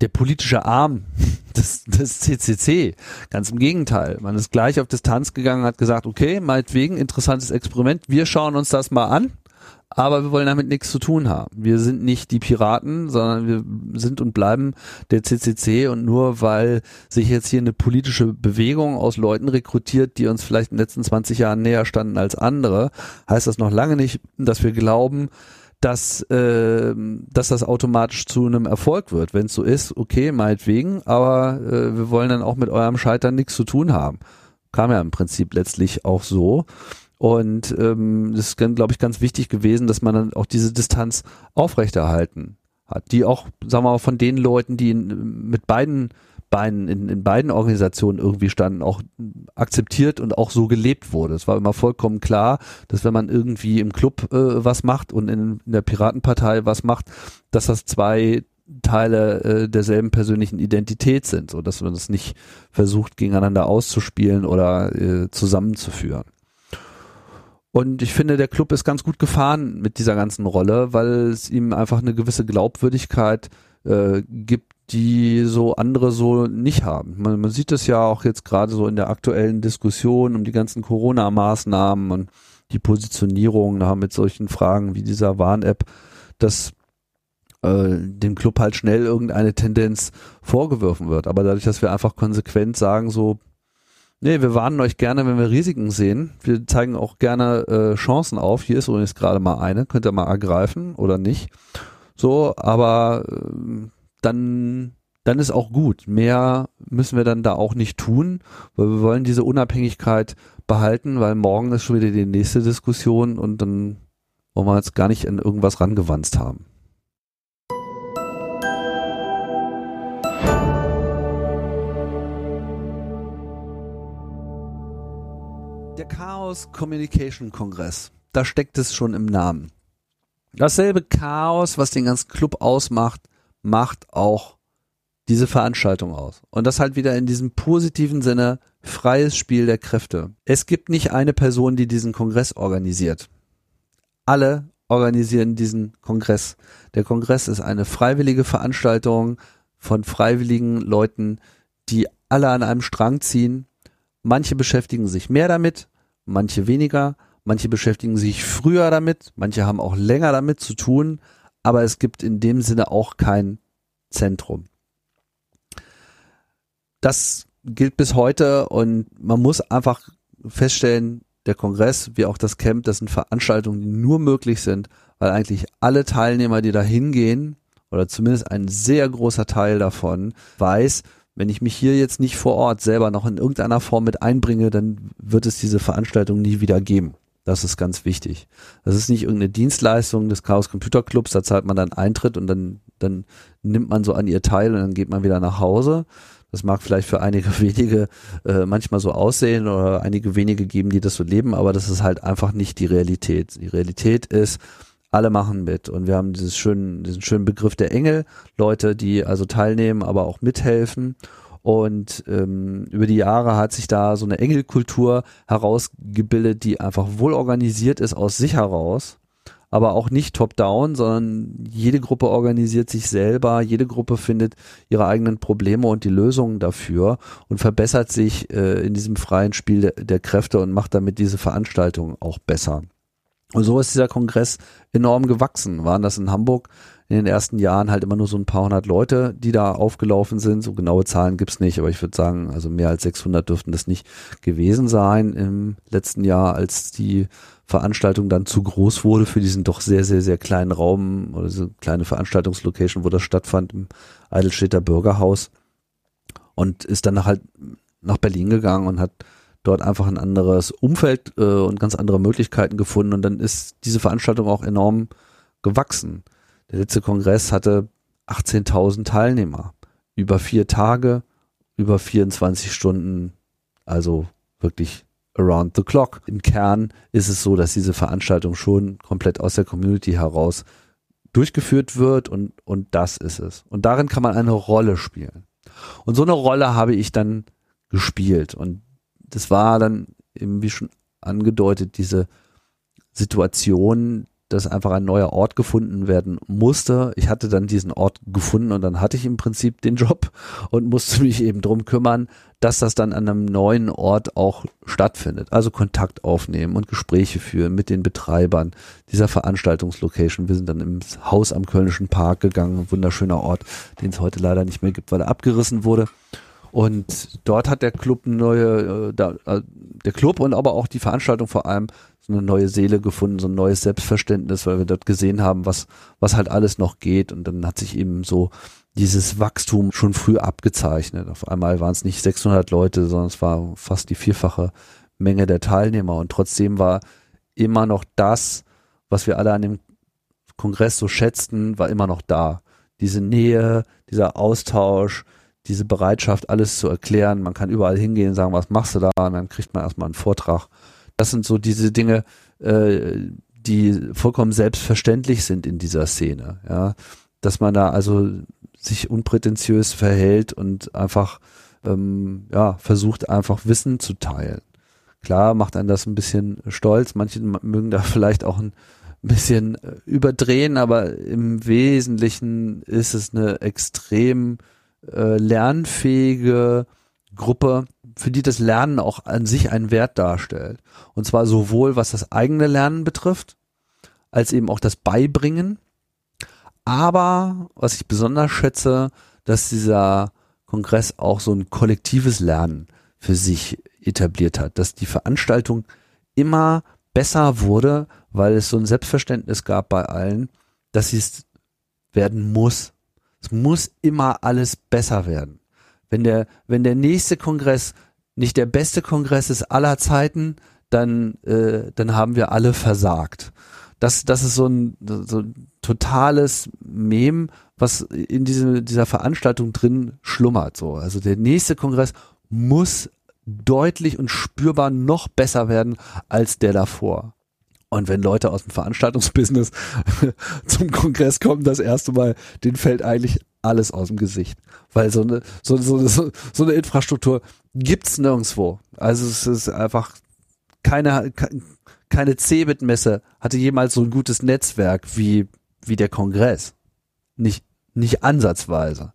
der politische Arm [laughs] des, des CCC. Ganz im Gegenteil. Man ist gleich auf Distanz gegangen, hat gesagt, okay, meinetwegen, interessantes Experiment, wir schauen uns das mal an, aber wir wollen damit nichts zu tun haben. Wir sind nicht die Piraten, sondern wir sind und bleiben der CCC und nur weil sich jetzt hier eine politische Bewegung aus Leuten rekrutiert, die uns vielleicht in den letzten 20 Jahren näher standen als andere, heißt das noch lange nicht, dass wir glauben, dass, äh, dass das automatisch zu einem Erfolg wird. Wenn es so ist, okay, meinetwegen, aber äh, wir wollen dann auch mit eurem Scheitern nichts zu tun haben. Kam ja im Prinzip letztlich auch so. Und ähm, das ist, glaube ich, ganz wichtig gewesen, dass man dann auch diese Distanz aufrechterhalten hat, die auch, sagen wir mal, von den Leuten, die in, mit beiden beiden, in, in beiden Organisationen irgendwie standen, auch akzeptiert und auch so gelebt wurde. Es war immer vollkommen klar, dass wenn man irgendwie im Club äh, was macht und in, in der Piratenpartei was macht, dass das zwei Teile äh, derselben persönlichen Identität sind, so dass man das nicht versucht gegeneinander auszuspielen oder äh, zusammenzuführen. Und ich finde, der Club ist ganz gut gefahren mit dieser ganzen Rolle, weil es ihm einfach eine gewisse Glaubwürdigkeit äh, gibt, die so andere so nicht haben. Man, man sieht es ja auch jetzt gerade so in der aktuellen Diskussion um die ganzen Corona-Maßnahmen und die Positionierung da mit solchen Fragen wie dieser Warn-App, dass äh, dem Club halt schnell irgendeine Tendenz vorgeworfen wird. Aber dadurch, dass wir einfach konsequent sagen, so, nee, wir warnen euch gerne, wenn wir Risiken sehen. Wir zeigen auch gerne äh, Chancen auf. Hier ist übrigens gerade mal eine, könnt ihr mal ergreifen oder nicht. So, aber äh, dann, dann ist auch gut. Mehr müssen wir dann da auch nicht tun, weil wir wollen diese Unabhängigkeit behalten, weil morgen ist schon wieder die nächste Diskussion und dann wollen wir jetzt gar nicht an irgendwas rangewanzt haben. Der Chaos Communication Kongress, da steckt es schon im Namen. Dasselbe Chaos, was den ganzen Club ausmacht, macht auch diese Veranstaltung aus. Und das halt wieder in diesem positiven Sinne freies Spiel der Kräfte. Es gibt nicht eine Person, die diesen Kongress organisiert. Alle organisieren diesen Kongress. Der Kongress ist eine freiwillige Veranstaltung von freiwilligen Leuten, die alle an einem Strang ziehen. Manche beschäftigen sich mehr damit, manche weniger, manche beschäftigen sich früher damit, manche haben auch länger damit zu tun, aber es gibt in dem Sinne auch kein Zentrum. Das gilt bis heute und man muss einfach feststellen, der Kongress wie auch das Camp, das sind Veranstaltungen, die nur möglich sind, weil eigentlich alle Teilnehmer, die da hingehen, oder zumindest ein sehr großer Teil davon, weiß, wenn ich mich hier jetzt nicht vor Ort selber noch in irgendeiner Form mit einbringe, dann wird es diese Veranstaltung nie wieder geben. Das ist ganz wichtig. Das ist nicht irgendeine Dienstleistung des Chaos Computer Clubs, da zahlt man dann Eintritt und dann, dann nimmt man so an ihr teil und dann geht man wieder nach Hause, das mag vielleicht für einige [laughs] wenige äh, manchmal so aussehen oder einige wenige geben, die das so leben, aber das ist halt einfach nicht die Realität. Die Realität ist, alle machen mit und wir haben dieses schönen, diesen schönen Begriff der Engel, Leute, die also teilnehmen, aber auch mithelfen. Und ähm, über die Jahre hat sich da so eine Engelkultur herausgebildet, die einfach wohl organisiert ist aus sich heraus aber auch nicht top-down, sondern jede Gruppe organisiert sich selber, jede Gruppe findet ihre eigenen Probleme und die Lösungen dafür und verbessert sich äh, in diesem freien Spiel der, der Kräfte und macht damit diese Veranstaltung auch besser. Und so ist dieser Kongress enorm gewachsen. Waren das in Hamburg in den ersten Jahren halt immer nur so ein paar hundert Leute, die da aufgelaufen sind. So genaue Zahlen gibt's nicht, aber ich würde sagen, also mehr als 600 dürften das nicht gewesen sein im letzten Jahr, als die Veranstaltung dann zu groß wurde für diesen doch sehr, sehr, sehr kleinen Raum oder so kleine Veranstaltungslocation, wo das stattfand im Eidelstädter Bürgerhaus und ist dann halt nach Berlin gegangen und hat dort einfach ein anderes Umfeld äh, und ganz andere Möglichkeiten gefunden und dann ist diese Veranstaltung auch enorm gewachsen. Der letzte Kongress hatte 18.000 Teilnehmer, über vier Tage, über 24 Stunden, also wirklich around the clock. Im Kern ist es so, dass diese Veranstaltung schon komplett aus der Community heraus durchgeführt wird und, und das ist es. Und darin kann man eine Rolle spielen. Und so eine Rolle habe ich dann gespielt und das war dann eben wie schon angedeutet diese Situation, dass einfach ein neuer Ort gefunden werden musste. Ich hatte dann diesen Ort gefunden und dann hatte ich im Prinzip den Job und musste mich eben drum kümmern, dass das dann an einem neuen Ort auch stattfindet. Also Kontakt aufnehmen und Gespräche führen mit den Betreibern dieser Veranstaltungslocation. Wir sind dann im Haus am Kölnischen Park gegangen, ein wunderschöner Ort, den es heute leider nicht mehr gibt, weil er abgerissen wurde. Und dort hat der Club neue, äh, äh, der Club und aber auch die Veranstaltung vor allem so eine neue Seele gefunden, so ein neues Selbstverständnis, weil wir dort gesehen haben, was, was halt alles noch geht. Und dann hat sich eben so dieses Wachstum schon früh abgezeichnet. Auf einmal waren es nicht 600 Leute, sondern es war fast die vierfache Menge der Teilnehmer. Und trotzdem war immer noch das, was wir alle an dem Kongress so schätzten, war immer noch da. Diese Nähe, dieser Austausch, diese Bereitschaft, alles zu erklären. Man kann überall hingehen, sagen, was machst du da? Und dann kriegt man erstmal einen Vortrag das sind so diese Dinge, äh, die vollkommen selbstverständlich sind in dieser Szene. Ja, dass man da also sich unprätentiös verhält und einfach ähm, ja versucht einfach Wissen zu teilen. Klar macht einen das ein bisschen stolz. Manche mögen da vielleicht auch ein bisschen äh, überdrehen, aber im Wesentlichen ist es eine extrem äh, lernfähige Gruppe, für die das Lernen auch an sich einen Wert darstellt. Und zwar sowohl was das eigene Lernen betrifft, als eben auch das Beibringen. Aber was ich besonders schätze, dass dieser Kongress auch so ein kollektives Lernen für sich etabliert hat, dass die Veranstaltung immer besser wurde, weil es so ein Selbstverständnis gab bei allen, dass es werden muss. Es muss immer alles besser werden. Wenn der, wenn der nächste Kongress nicht der beste Kongress ist aller Zeiten, dann, äh, dann haben wir alle versagt. Das, das ist so ein, so ein totales Mem, was in diese, dieser Veranstaltung drin schlummert. So. Also der nächste Kongress muss deutlich und spürbar noch besser werden als der davor. Und wenn Leute aus dem Veranstaltungsbusiness [laughs] zum Kongress kommen, das erste Mal, denen fällt eigentlich alles aus dem Gesicht. Weil so eine, so, so, so, so eine Infrastruktur gibt's nirgendwo. Also es ist einfach keine, keine Cebit-Messe hatte jemals so ein gutes Netzwerk wie, wie der Kongress. Nicht, nicht ansatzweise.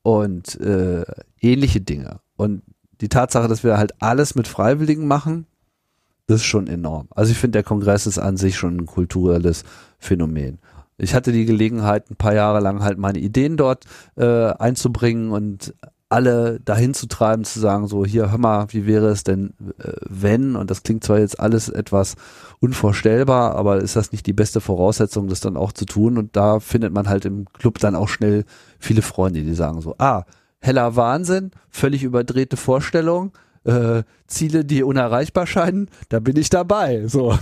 Und äh, ähnliche Dinge. Und die Tatsache, dass wir halt alles mit Freiwilligen machen, das ist schon enorm. Also ich finde, der Kongress ist an sich schon ein kulturelles Phänomen. Ich hatte die Gelegenheit, ein paar Jahre lang halt meine Ideen dort äh, einzubringen und alle dahin zu treiben, zu sagen, so hier, hör mal, wie wäre es denn, äh, wenn, und das klingt zwar jetzt alles etwas unvorstellbar, aber ist das nicht die beste Voraussetzung, das dann auch zu tun? Und da findet man halt im Club dann auch schnell viele Freunde, die sagen so, ah, heller Wahnsinn, völlig überdrehte Vorstellung, äh, Ziele, die unerreichbar scheinen, da bin ich dabei. So,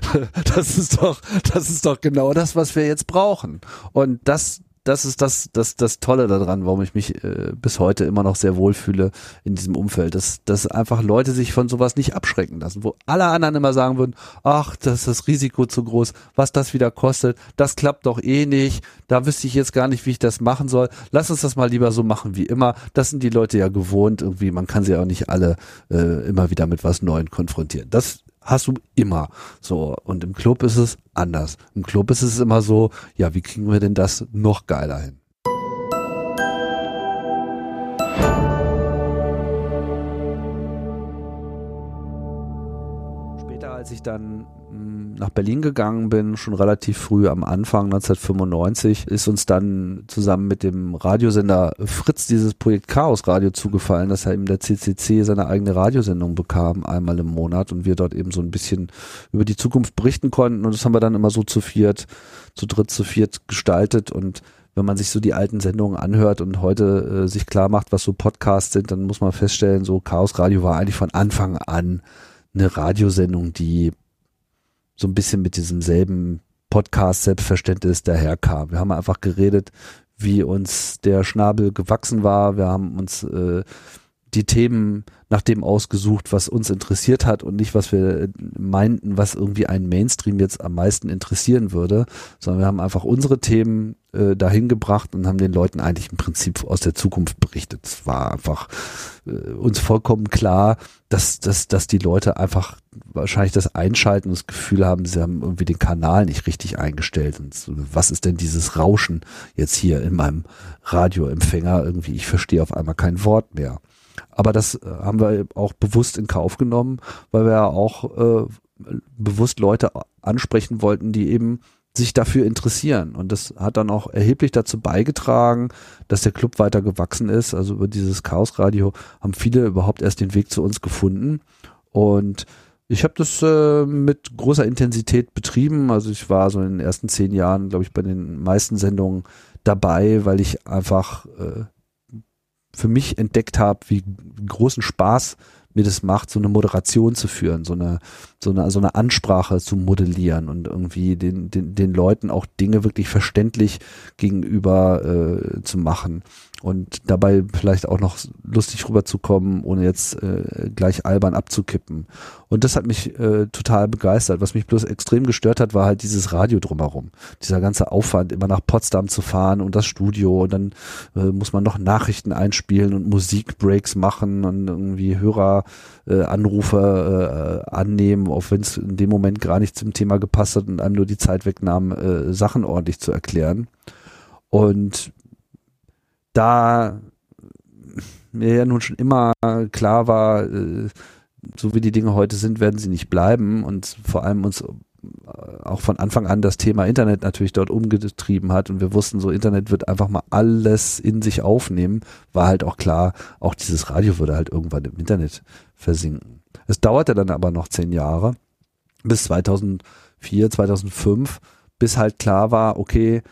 [laughs] das ist doch, das ist doch genau das, was wir jetzt brauchen. Und das, das ist das, das, das Tolle daran, warum ich mich äh, bis heute immer noch sehr wohlfühle in diesem Umfeld, dass, dass einfach Leute sich von sowas nicht abschrecken lassen, wo alle anderen immer sagen würden, ach, das ist das Risiko zu groß, was das wieder kostet, das klappt doch eh nicht, da wüsste ich jetzt gar nicht, wie ich das machen soll, lass uns das mal lieber so machen wie immer, das sind die Leute ja gewohnt, irgendwie, man kann sie auch nicht alle äh, immer wieder mit was Neuem konfrontieren. Das hast du immer. So. Und im Club ist es anders. Im Club ist es immer so, ja, wie kriegen wir denn das noch geiler hin? Als ich dann nach Berlin gegangen bin, schon relativ früh am Anfang 1995, ist uns dann zusammen mit dem Radiosender Fritz dieses Projekt Chaos Radio zugefallen, dass er eben der CCC seine eigene Radiosendung bekam, einmal im Monat und wir dort eben so ein bisschen über die Zukunft berichten konnten. Und das haben wir dann immer so zu viert, zu dritt, zu viert gestaltet. Und wenn man sich so die alten Sendungen anhört und heute äh, sich klar macht, was so Podcasts sind, dann muss man feststellen, so Chaos Radio war eigentlich von Anfang an eine Radiosendung, die so ein bisschen mit diesem selben Podcast-Selbstverständnis daherkam. Wir haben einfach geredet, wie uns der Schnabel gewachsen war. Wir haben uns äh, die Themen nach dem ausgesucht, was uns interessiert hat und nicht, was wir meinten, was irgendwie einen Mainstream jetzt am meisten interessieren würde, sondern wir haben einfach unsere Themen äh, dahin gebracht und haben den Leuten eigentlich im Prinzip aus der Zukunft berichtet. Es war einfach äh, uns vollkommen klar, dass, dass, dass die Leute einfach wahrscheinlich das Einschalten und das Gefühl haben, sie haben irgendwie den Kanal nicht richtig eingestellt. Und so, was ist denn dieses Rauschen jetzt hier in meinem Radioempfänger? Irgendwie, ich verstehe auf einmal kein Wort mehr. Aber das äh, haben wir auch bewusst in Kauf genommen, weil wir ja auch äh, bewusst Leute ansprechen wollten, die eben sich dafür interessieren. Und das hat dann auch erheblich dazu beigetragen, dass der Club weiter gewachsen ist. Also über dieses Chaos Radio haben viele überhaupt erst den Weg zu uns gefunden. Und ich habe das äh, mit großer Intensität betrieben. Also ich war so in den ersten zehn Jahren, glaube ich, bei den meisten Sendungen dabei, weil ich einfach äh, für mich entdeckt habe, wie großen Spaß mir das macht, so eine Moderation zu führen, so eine, so eine, so eine Ansprache zu modellieren und irgendwie den, den, den Leuten auch Dinge wirklich verständlich gegenüber äh, zu machen und dabei vielleicht auch noch lustig rüberzukommen, ohne jetzt äh, gleich albern abzukippen. Und das hat mich äh, total begeistert. Was mich bloß extrem gestört hat, war halt dieses Radio drumherum. Dieser ganze Aufwand, immer nach Potsdam zu fahren und das Studio und dann äh, muss man noch Nachrichten einspielen und Musikbreaks machen und irgendwie Höreranrufe äh, äh, annehmen, auch wenn es in dem Moment gar nicht zum Thema gepasst hat und einem nur die Zeit wegnahm, äh, Sachen ordentlich zu erklären. Und da mir ja nun schon immer klar war, äh, so wie die Dinge heute sind, werden sie nicht bleiben und vor allem uns äh, auch von Anfang an das Thema Internet natürlich dort umgetrieben hat und wir wussten so, Internet wird einfach mal alles in sich aufnehmen, war halt auch klar, auch dieses Radio würde halt irgendwann im Internet versinken. Es dauerte dann aber noch zehn Jahre, bis 2004, 2005, bis halt klar war, okay,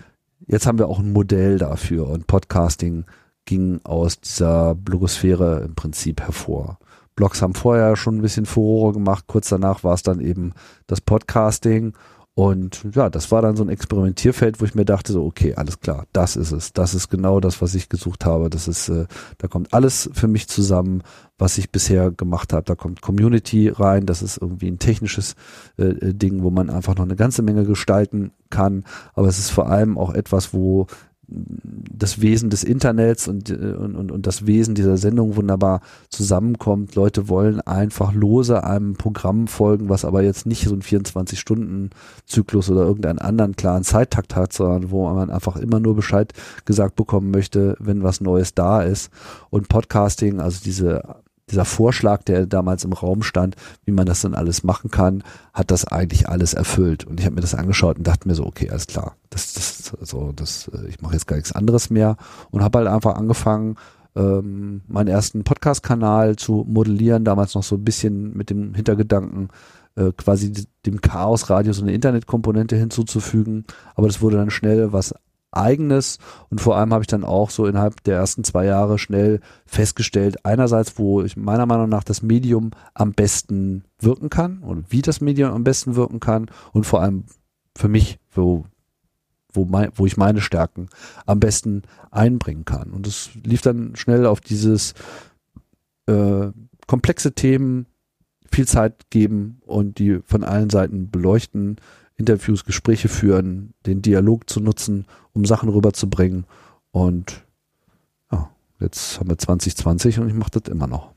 jetzt haben wir auch ein Modell dafür und Podcasting ging aus dieser Blogosphäre im Prinzip hervor. Blogs haben vorher schon ein bisschen Furore gemacht, kurz danach war es dann eben das Podcasting Und ja, das war dann so ein Experimentierfeld, wo ich mir dachte, so, okay, alles klar, das ist es. Das ist genau das, was ich gesucht habe. Das ist, äh, da kommt alles für mich zusammen, was ich bisher gemacht habe. Da kommt Community rein, das ist irgendwie ein technisches äh, äh Ding, wo man einfach noch eine ganze Menge gestalten kann. Aber es ist vor allem auch etwas, wo das Wesen des Internets äh, und, und, und das Wesen dieser Sendung wunderbar zusammenkommt. Leute wollen einfach lose einem Programm folgen, was aber jetzt nicht so ein 24-Stunden-Zyklus oder irgendeinen anderen klaren Zeittakt hat, sondern wo man einfach immer nur Bescheid gesagt bekommen möchte, wenn was Neues da ist. Und Podcasting, also diese dieser Vorschlag, der damals im Raum stand, wie man das dann alles machen kann, hat das eigentlich alles erfüllt. Und ich habe mir das angeschaut und dachte mir so, okay, alles klar, das, das, so, das, äh, ich mache jetzt gar nichts anderes mehr und habe halt einfach angefangen, ähm, meinen ersten Podcast-Kanal zu modellieren, damals noch so ein bisschen mit dem Hintergedanken, äh, quasi dem Chaos-Radio so eine Internetkomponente hinzuzufügen. Aber das wurde dann schnell was eigenes und vor allem habe ich dann auch so innerhalb der ersten zwei Jahre schnell festgestellt, einerseits, wo ich meiner Meinung nach das Medium am besten wirken kann und wie das Medium am besten wirken kann und vor allem für mich, wo, wo, mein, wo ich meine Stärken am besten einbringen kann. Und es lief dann schnell auf dieses äh, komplexe Themen viel Zeit geben und die von allen Seiten beleuchten, Interviews, Gespräche führen, den Dialog zu nutzen, um Sachen rüberzubringen. Und ja, jetzt haben wir 2020 und ich mache das immer noch.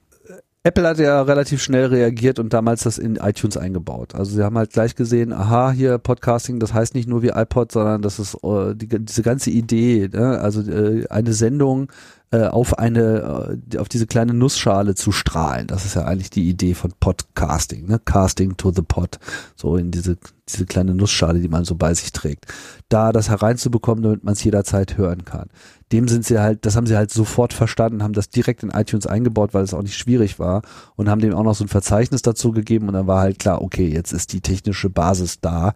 Apple hat ja relativ schnell reagiert und damals das in iTunes eingebaut. Also sie haben halt gleich gesehen, aha, hier Podcasting, das heißt nicht nur wie iPod, sondern das ist äh, die, diese ganze Idee, ne? also äh, eine Sendung äh, auf eine, äh, auf diese kleine Nussschale zu strahlen. Das ist ja eigentlich die Idee von Podcasting, ne? Casting to the Pod, so in diese diese kleine Nussschale, die man so bei sich trägt. Da das hereinzubekommen, damit man es jederzeit hören kann dem sind sie halt, das haben sie halt sofort verstanden, haben das direkt in iTunes eingebaut, weil es auch nicht schwierig war und haben dem auch noch so ein Verzeichnis dazu gegeben und dann war halt klar, okay, jetzt ist die technische Basis da,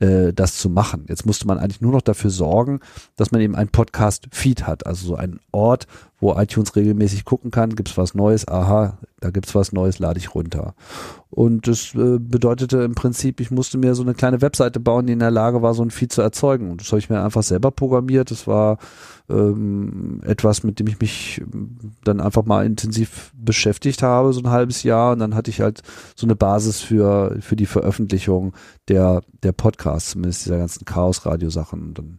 äh, das zu machen. Jetzt musste man eigentlich nur noch dafür sorgen, dass man eben ein Podcast-Feed hat, also so einen Ort, wo iTunes regelmäßig gucken kann, gibt's was Neues, aha, da gibt's was Neues, lade ich runter. Und das äh, bedeutete im Prinzip, ich musste mir so eine kleine Webseite bauen, die in der Lage war, so ein Feed zu erzeugen. Und das habe ich mir einfach selber programmiert. Das war ähm, etwas, mit dem ich mich dann einfach mal intensiv beschäftigt habe, so ein halbes Jahr. Und dann hatte ich halt so eine Basis für, für die Veröffentlichung der, der Podcasts, zumindest dieser ganzen Chaos-Radio-Sachen. Dann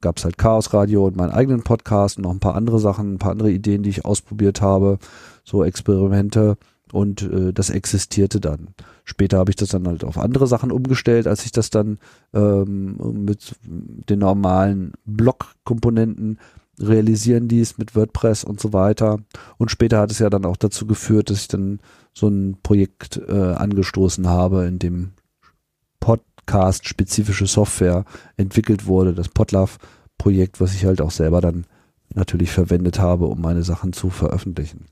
gab es halt Chaos Radio und meinen eigenen Podcast und noch ein paar andere Sachen, ein paar andere Ideen, die ich ausprobiert habe, so Experimente und äh, das existierte dann. Später habe ich das dann halt auf andere Sachen umgestellt, als ich das dann ähm, mit den normalen Blog-Komponenten realisieren ließ mit WordPress und so weiter. Und später hat es ja dann auch dazu geführt, dass ich dann so ein Projekt äh, angestoßen habe, in dem Podcast-spezifische Software entwickelt wurde, das Podlove-Projekt, was ich halt auch selber dann natürlich verwendet habe, um meine Sachen zu veröffentlichen.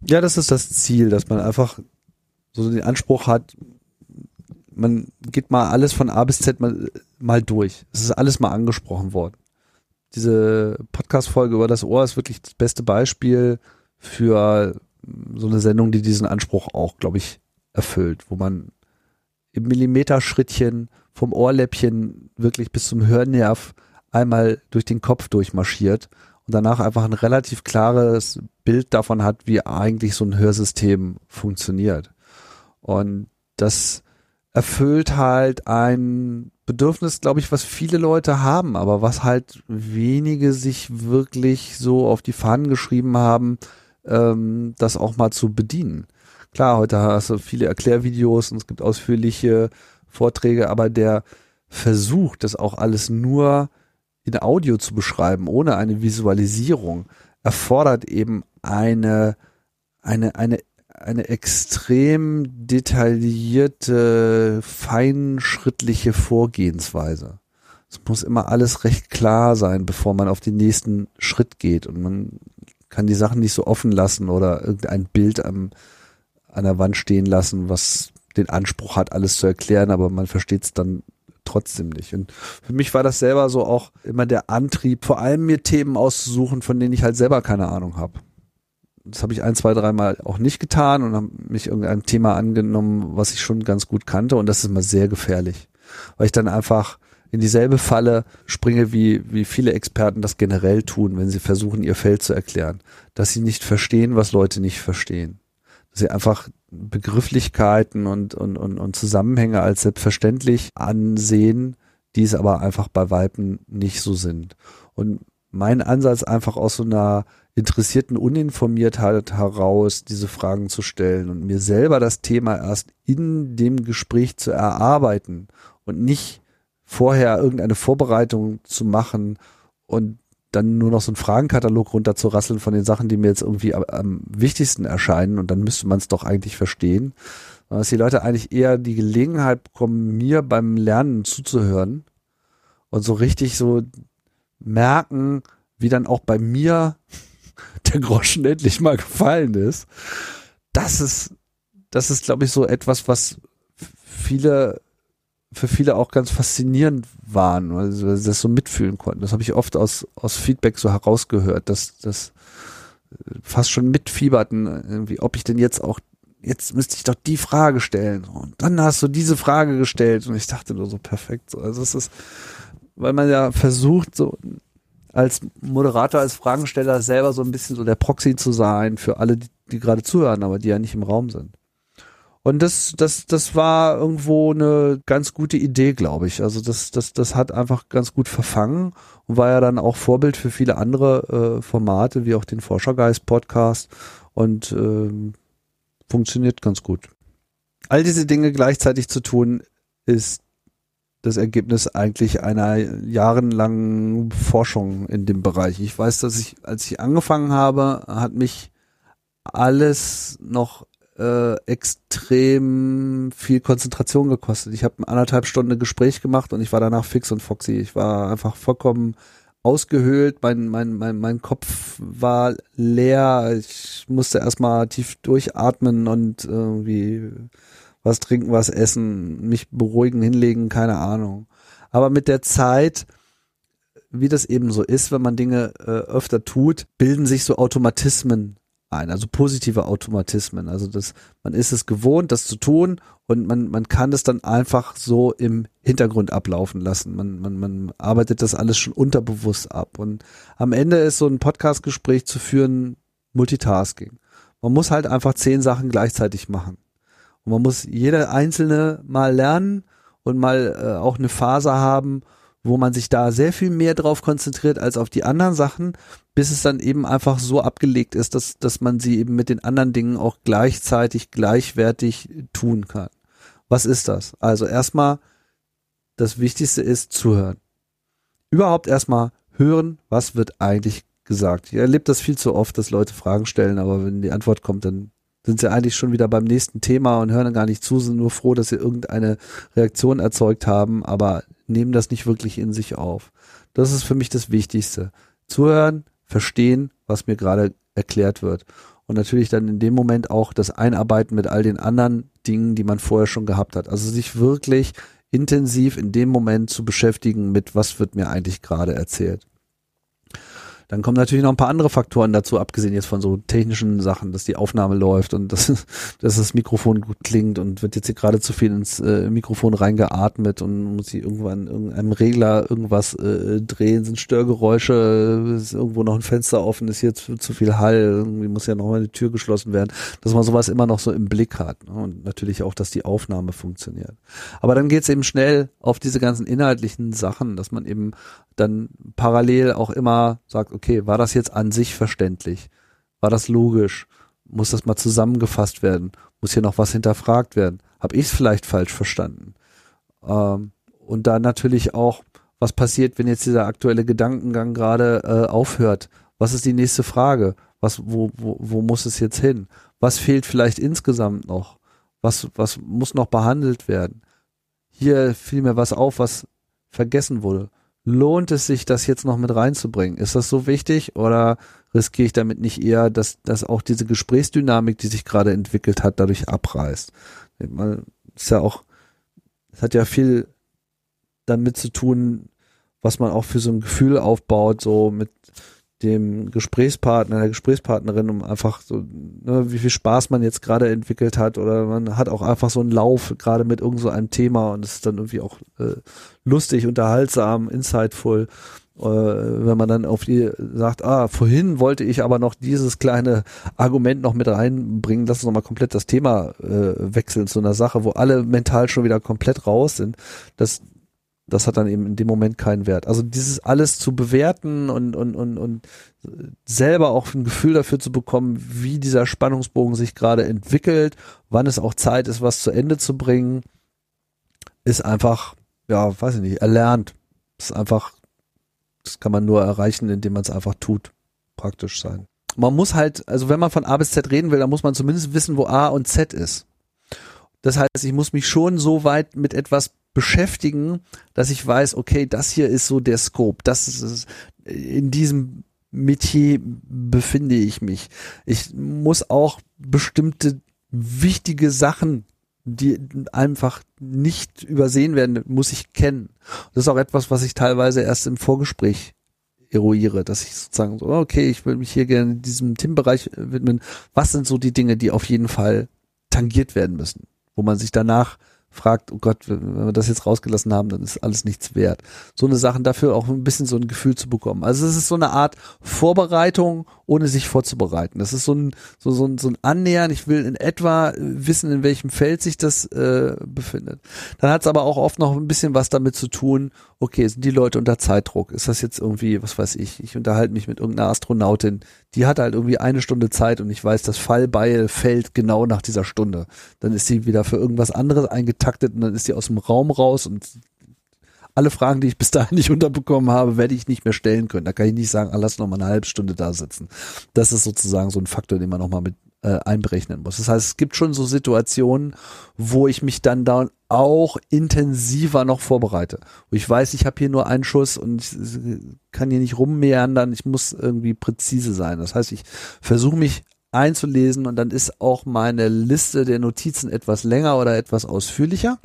Ja, das ist das Ziel, dass man einfach so den Anspruch hat, man geht mal alles von A bis Z mal, mal durch. Es ist alles mal angesprochen worden. Diese Podcast-Folge über das Ohr ist wirklich das beste Beispiel für so eine Sendung, die diesen Anspruch auch, glaube ich, erfüllt, wo man im Millimeterschrittchen vom Ohrläppchen wirklich bis zum Hörnerv einmal durch den Kopf durchmarschiert und danach einfach ein relativ klares Bild davon hat, wie eigentlich so ein Hörsystem funktioniert. Und das erfüllt halt ein Bedürfnis, glaube ich, was viele Leute haben, aber was halt wenige sich wirklich so auf die Fahnen geschrieben haben, ähm, das auch mal zu bedienen. Klar, heute hast du viele Erklärvideos und es gibt ausführliche Vorträge, aber der Versuch, das auch alles nur in Audio zu beschreiben, ohne eine Visualisierung, erfordert eben eine, eine, eine, eine extrem detaillierte, feinschrittliche Vorgehensweise. Es muss immer alles recht klar sein, bevor man auf den nächsten Schritt geht und man kann die Sachen nicht so offen lassen oder irgendein Bild am, an der Wand stehen lassen, was den Anspruch hat, alles zu erklären, aber man versteht es dann trotzdem nicht. Und für mich war das selber so auch immer der Antrieb, vor allem mir Themen auszusuchen, von denen ich halt selber keine Ahnung habe. Das habe ich ein, zwei, dreimal auch nicht getan und habe mich irgendeinem Thema angenommen, was ich schon ganz gut kannte und das ist immer sehr gefährlich. weil ich dann einfach in dieselbe Falle springe, wie, wie viele Experten das generell tun, wenn sie versuchen, ihr Feld zu erklären. Dass sie nicht verstehen, was Leute nicht verstehen. Sie einfach Begrifflichkeiten und, und, und, und Zusammenhänge als selbstverständlich ansehen, die es aber einfach bei Weiben nicht so sind. Und mein Ansatz einfach aus so einer interessierten Uninformiertheit heraus, diese Fragen zu stellen und mir selber das Thema erst in dem Gespräch zu erarbeiten und nicht vorher irgendeine Vorbereitung zu machen und dann nur noch so einen Fragenkatalog runterzurasseln von den Sachen, die mir jetzt irgendwie am, am wichtigsten erscheinen und dann müsste man es doch eigentlich verstehen. Dass die Leute eigentlich eher die Gelegenheit bekommen, mir beim Lernen zuzuhören und so richtig so merken, wie dann auch bei mir [laughs] der Groschen endlich mal gefallen ist. Das ist, das ist, glaube ich, so etwas, was viele für viele auch ganz faszinierend waren, weil sie das so mitfühlen konnten. Das habe ich oft aus, aus Feedback so herausgehört, dass das fast schon mitfieberten, irgendwie, ob ich denn jetzt auch, jetzt müsste ich doch die Frage stellen. Und dann hast du diese Frage gestellt und ich dachte nur so perfekt. So. Also es ist, weil man ja versucht, so als Moderator, als Fragensteller selber so ein bisschen so der Proxy zu sein für alle, die, die gerade zuhören, aber die ja nicht im Raum sind. Und das, das, das war irgendwo eine ganz gute Idee, glaube ich. Also das, das, das hat einfach ganz gut verfangen und war ja dann auch Vorbild für viele andere äh, Formate, wie auch den Forschergeist Podcast und äh, funktioniert ganz gut. All diese Dinge gleichzeitig zu tun, ist das Ergebnis eigentlich einer jahrelangen Forschung in dem Bereich. Ich weiß, dass ich, als ich angefangen habe, hat mich alles noch äh, extrem viel Konzentration gekostet. Ich habe anderthalb Stunden Gespräch gemacht und ich war danach fix und foxy. Ich war einfach vollkommen ausgehöhlt, mein, mein, mein, mein Kopf war leer, ich musste erstmal tief durchatmen und irgendwie was trinken, was essen, mich beruhigen, hinlegen, keine Ahnung. Aber mit der Zeit, wie das eben so ist, wenn man Dinge äh, öfter tut, bilden sich so Automatismen ein, also positive Automatismen. Also das, man ist es gewohnt, das zu tun und man, man kann es dann einfach so im Hintergrund ablaufen lassen. Man, man, man arbeitet das alles schon unterbewusst ab. Und am Ende ist so ein Podcastgespräch zu führen Multitasking. Man muss halt einfach zehn Sachen gleichzeitig machen. Und man muss jede einzelne mal lernen und mal äh, auch eine Phase haben, wo man sich da sehr viel mehr drauf konzentriert als auf die anderen Sachen, bis es dann eben einfach so abgelegt ist, dass, dass man sie eben mit den anderen Dingen auch gleichzeitig, gleichwertig tun kann. Was ist das? Also erstmal, das Wichtigste ist zuhören. Überhaupt erstmal hören, was wird eigentlich gesagt. Ich erlebe das viel zu oft, dass Leute Fragen stellen, aber wenn die Antwort kommt, dann sind sie eigentlich schon wieder beim nächsten Thema und hören dann gar nicht zu, sind nur froh, dass sie irgendeine Reaktion erzeugt haben, aber nehmen das nicht wirklich in sich auf. Das ist für mich das Wichtigste. Zuhören, verstehen, was mir gerade erklärt wird. Und natürlich dann in dem Moment auch das Einarbeiten mit all den anderen Dingen, die man vorher schon gehabt hat. Also sich wirklich intensiv in dem Moment zu beschäftigen mit, was wird mir eigentlich gerade erzählt. Dann kommen natürlich noch ein paar andere Faktoren dazu, abgesehen jetzt von so technischen Sachen, dass die Aufnahme läuft und [laughs] dass, dass das Mikrofon gut klingt und wird jetzt hier gerade zu viel ins äh, Mikrofon reingeatmet und muss ich irgendwann irgendeinem Regler irgendwas äh, drehen, sind Störgeräusche, ist irgendwo noch ein Fenster offen, ist jetzt zu viel Hall, irgendwie muss ja noch mal eine Tür geschlossen werden, dass man sowas immer noch so im Blick hat ne? und natürlich auch, dass die Aufnahme funktioniert. Aber dann geht's eben schnell auf diese ganzen inhaltlichen Sachen, dass man eben dann parallel auch immer sagt, okay, war das jetzt an sich verständlich? War das logisch? Muss das mal zusammengefasst werden? Muss hier noch was hinterfragt werden? Habe ich es vielleicht falsch verstanden? Ähm, und dann natürlich auch, was passiert, wenn jetzt dieser aktuelle Gedankengang gerade äh, aufhört? Was ist die nächste Frage? Was, wo, wo, wo muss es jetzt hin? Was fehlt vielleicht insgesamt noch? Was, was muss noch behandelt werden? Hier fiel mir was auf, was vergessen wurde lohnt es sich, das jetzt noch mit reinzubringen? Ist das so wichtig oder riskiere ich damit nicht eher, dass, dass auch diese Gesprächsdynamik, die sich gerade entwickelt hat, dadurch abreißt? Man ist ja auch, es hat ja viel damit zu tun, was man auch für so ein Gefühl aufbaut, so mit dem Gesprächspartner, der Gesprächspartnerin, um einfach so, ne, wie viel Spaß man jetzt gerade entwickelt hat oder man hat auch einfach so einen Lauf gerade mit irgend so einem Thema und es ist dann irgendwie auch äh, lustig, unterhaltsam, insightful äh, wenn man dann auf die sagt, ah, vorhin wollte ich aber noch dieses kleine Argument noch mit reinbringen, lass uns nochmal komplett das Thema äh, wechseln zu einer Sache, wo alle mental schon wieder komplett raus sind. Das, das hat dann eben in dem Moment keinen Wert. Also dieses alles zu bewerten und, und, und, und selber auch ein Gefühl dafür zu bekommen, wie dieser Spannungsbogen sich gerade entwickelt, wann es auch Zeit ist, was zu Ende zu bringen, ist einfach, ja, weiß ich nicht, erlernt. Ist einfach, das kann man nur erreichen, indem man es einfach tut. Praktisch sein. Man muss halt, also wenn man von A bis Z reden will, dann muss man zumindest wissen, wo A und Z ist. Das heißt, ich muss mich schon so weit mit etwas beschäftigen, dass ich weiß, okay, das hier ist so der Scope, das ist in diesem Metier befinde ich mich. Ich muss auch bestimmte wichtige Sachen, die einfach nicht übersehen werden, muss ich kennen. Das ist auch etwas, was ich teilweise erst im Vorgespräch eruiere, dass ich sozusagen so, okay, ich will mich hier gerne diesem Themenbereich widmen. Was sind so die Dinge, die auf jeden Fall tangiert werden müssen, wo man sich danach fragt, oh Gott, wenn wir das jetzt rausgelassen haben, dann ist alles nichts wert. So eine Sachen dafür auch ein bisschen so ein Gefühl zu bekommen. Also es ist so eine Art Vorbereitung, ohne sich vorzubereiten. Das ist so ein, so, so ein, so ein Annähern. Ich will in etwa wissen, in welchem Feld sich das äh, befindet. Dann hat es aber auch oft noch ein bisschen was damit zu tun, okay, sind die Leute unter Zeitdruck? Ist das jetzt irgendwie, was weiß ich, ich unterhalte mich mit irgendeiner Astronautin, die hat halt irgendwie eine Stunde Zeit und ich weiß, das Fallbeil fällt genau nach dieser Stunde. Dann ist sie wieder für irgendwas anderes eingetaktet und dann ist sie aus dem Raum raus und alle Fragen, die ich bis dahin nicht unterbekommen habe, werde ich nicht mehr stellen können. Da kann ich nicht sagen, ah, lass noch mal eine halbe Stunde da sitzen. Das ist sozusagen so ein Faktor, den man noch mal mit äh, einberechnen muss. Das heißt, es gibt schon so Situationen, wo ich mich dann da auch intensiver noch vorbereite. Wo ich weiß, ich habe hier nur einen Schuss und ich kann hier nicht rummeandern, ich muss irgendwie präzise sein. Das heißt, ich versuche mich einzulesen und dann ist auch meine Liste der Notizen etwas länger oder etwas ausführlicher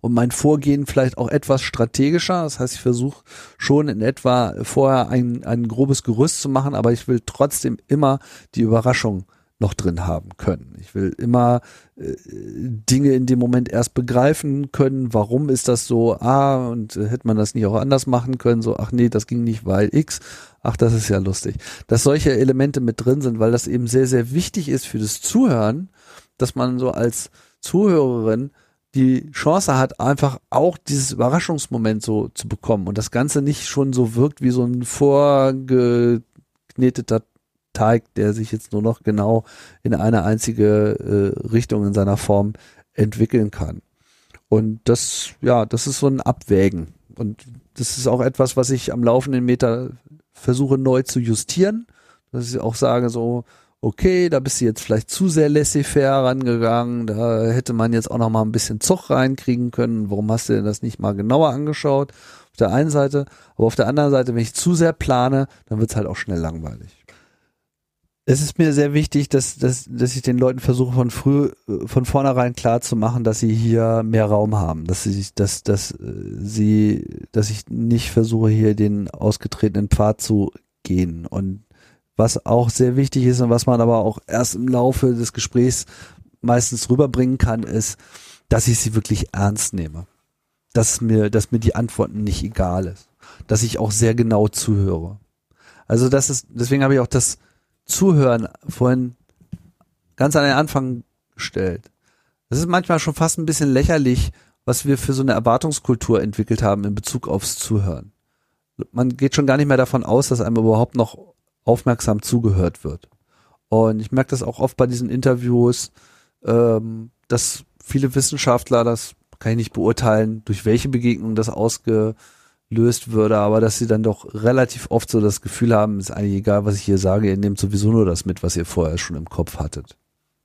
und mein Vorgehen vielleicht auch etwas strategischer. Das heißt, ich versuche schon in etwa vorher ein, ein grobes Gerüst zu machen, aber ich will trotzdem immer die Überraschung noch drin haben können. Ich will immer äh, Dinge in dem Moment erst begreifen können, warum ist das so, ah, und äh, hätte man das nicht auch anders machen können, so, ach nee, das ging nicht, weil X, ach, das ist ja lustig. Dass solche Elemente mit drin sind, weil das eben sehr, sehr wichtig ist für das Zuhören, dass man so als Zuhörerin die Chance hat, einfach auch dieses Überraschungsmoment so zu bekommen und das Ganze nicht schon so wirkt wie so ein vorgekneteter Teig, der sich jetzt nur noch genau in eine einzige äh, Richtung in seiner Form entwickeln kann. Und das, ja, das ist so ein Abwägen. Und das ist auch etwas, was ich am laufenden Meter versuche neu zu justieren. Dass ich auch sage so, okay, da bist du jetzt vielleicht zu sehr laissez-faire rangegangen, da hätte man jetzt auch noch mal ein bisschen Zug reinkriegen können. Warum hast du denn das nicht mal genauer angeschaut? Auf der einen Seite, aber auf der anderen Seite, wenn ich zu sehr plane, dann wird es halt auch schnell langweilig es ist mir sehr wichtig, dass, dass, dass ich den Leuten versuche von früh, von vornherein klar zu machen, dass sie hier mehr Raum haben, dass sie, dass, dass äh, sie, dass ich nicht versuche hier den ausgetretenen Pfad zu gehen und was auch sehr wichtig ist und was man aber auch erst im Laufe des Gesprächs meistens rüberbringen kann, ist, dass ich sie wirklich ernst nehme. Dass mir, dass mir die Antworten nicht egal ist. Dass ich auch sehr genau zuhöre. Also das ist, deswegen habe ich auch das, Zuhören vorhin ganz an den Anfang gestellt. Das ist manchmal schon fast ein bisschen lächerlich, was wir für so eine Erwartungskultur entwickelt haben in Bezug aufs Zuhören. Man geht schon gar nicht mehr davon aus, dass einem überhaupt noch aufmerksam zugehört wird. Und ich merke das auch oft bei diesen Interviews, ähm, dass viele Wissenschaftler, das kann ich nicht beurteilen, durch welche Begegnung das ausge, löst würde, aber dass sie dann doch relativ oft so das Gefühl haben, ist eigentlich egal, was ich hier sage, ihr nehmt sowieso nur das mit, was ihr vorher schon im Kopf hattet.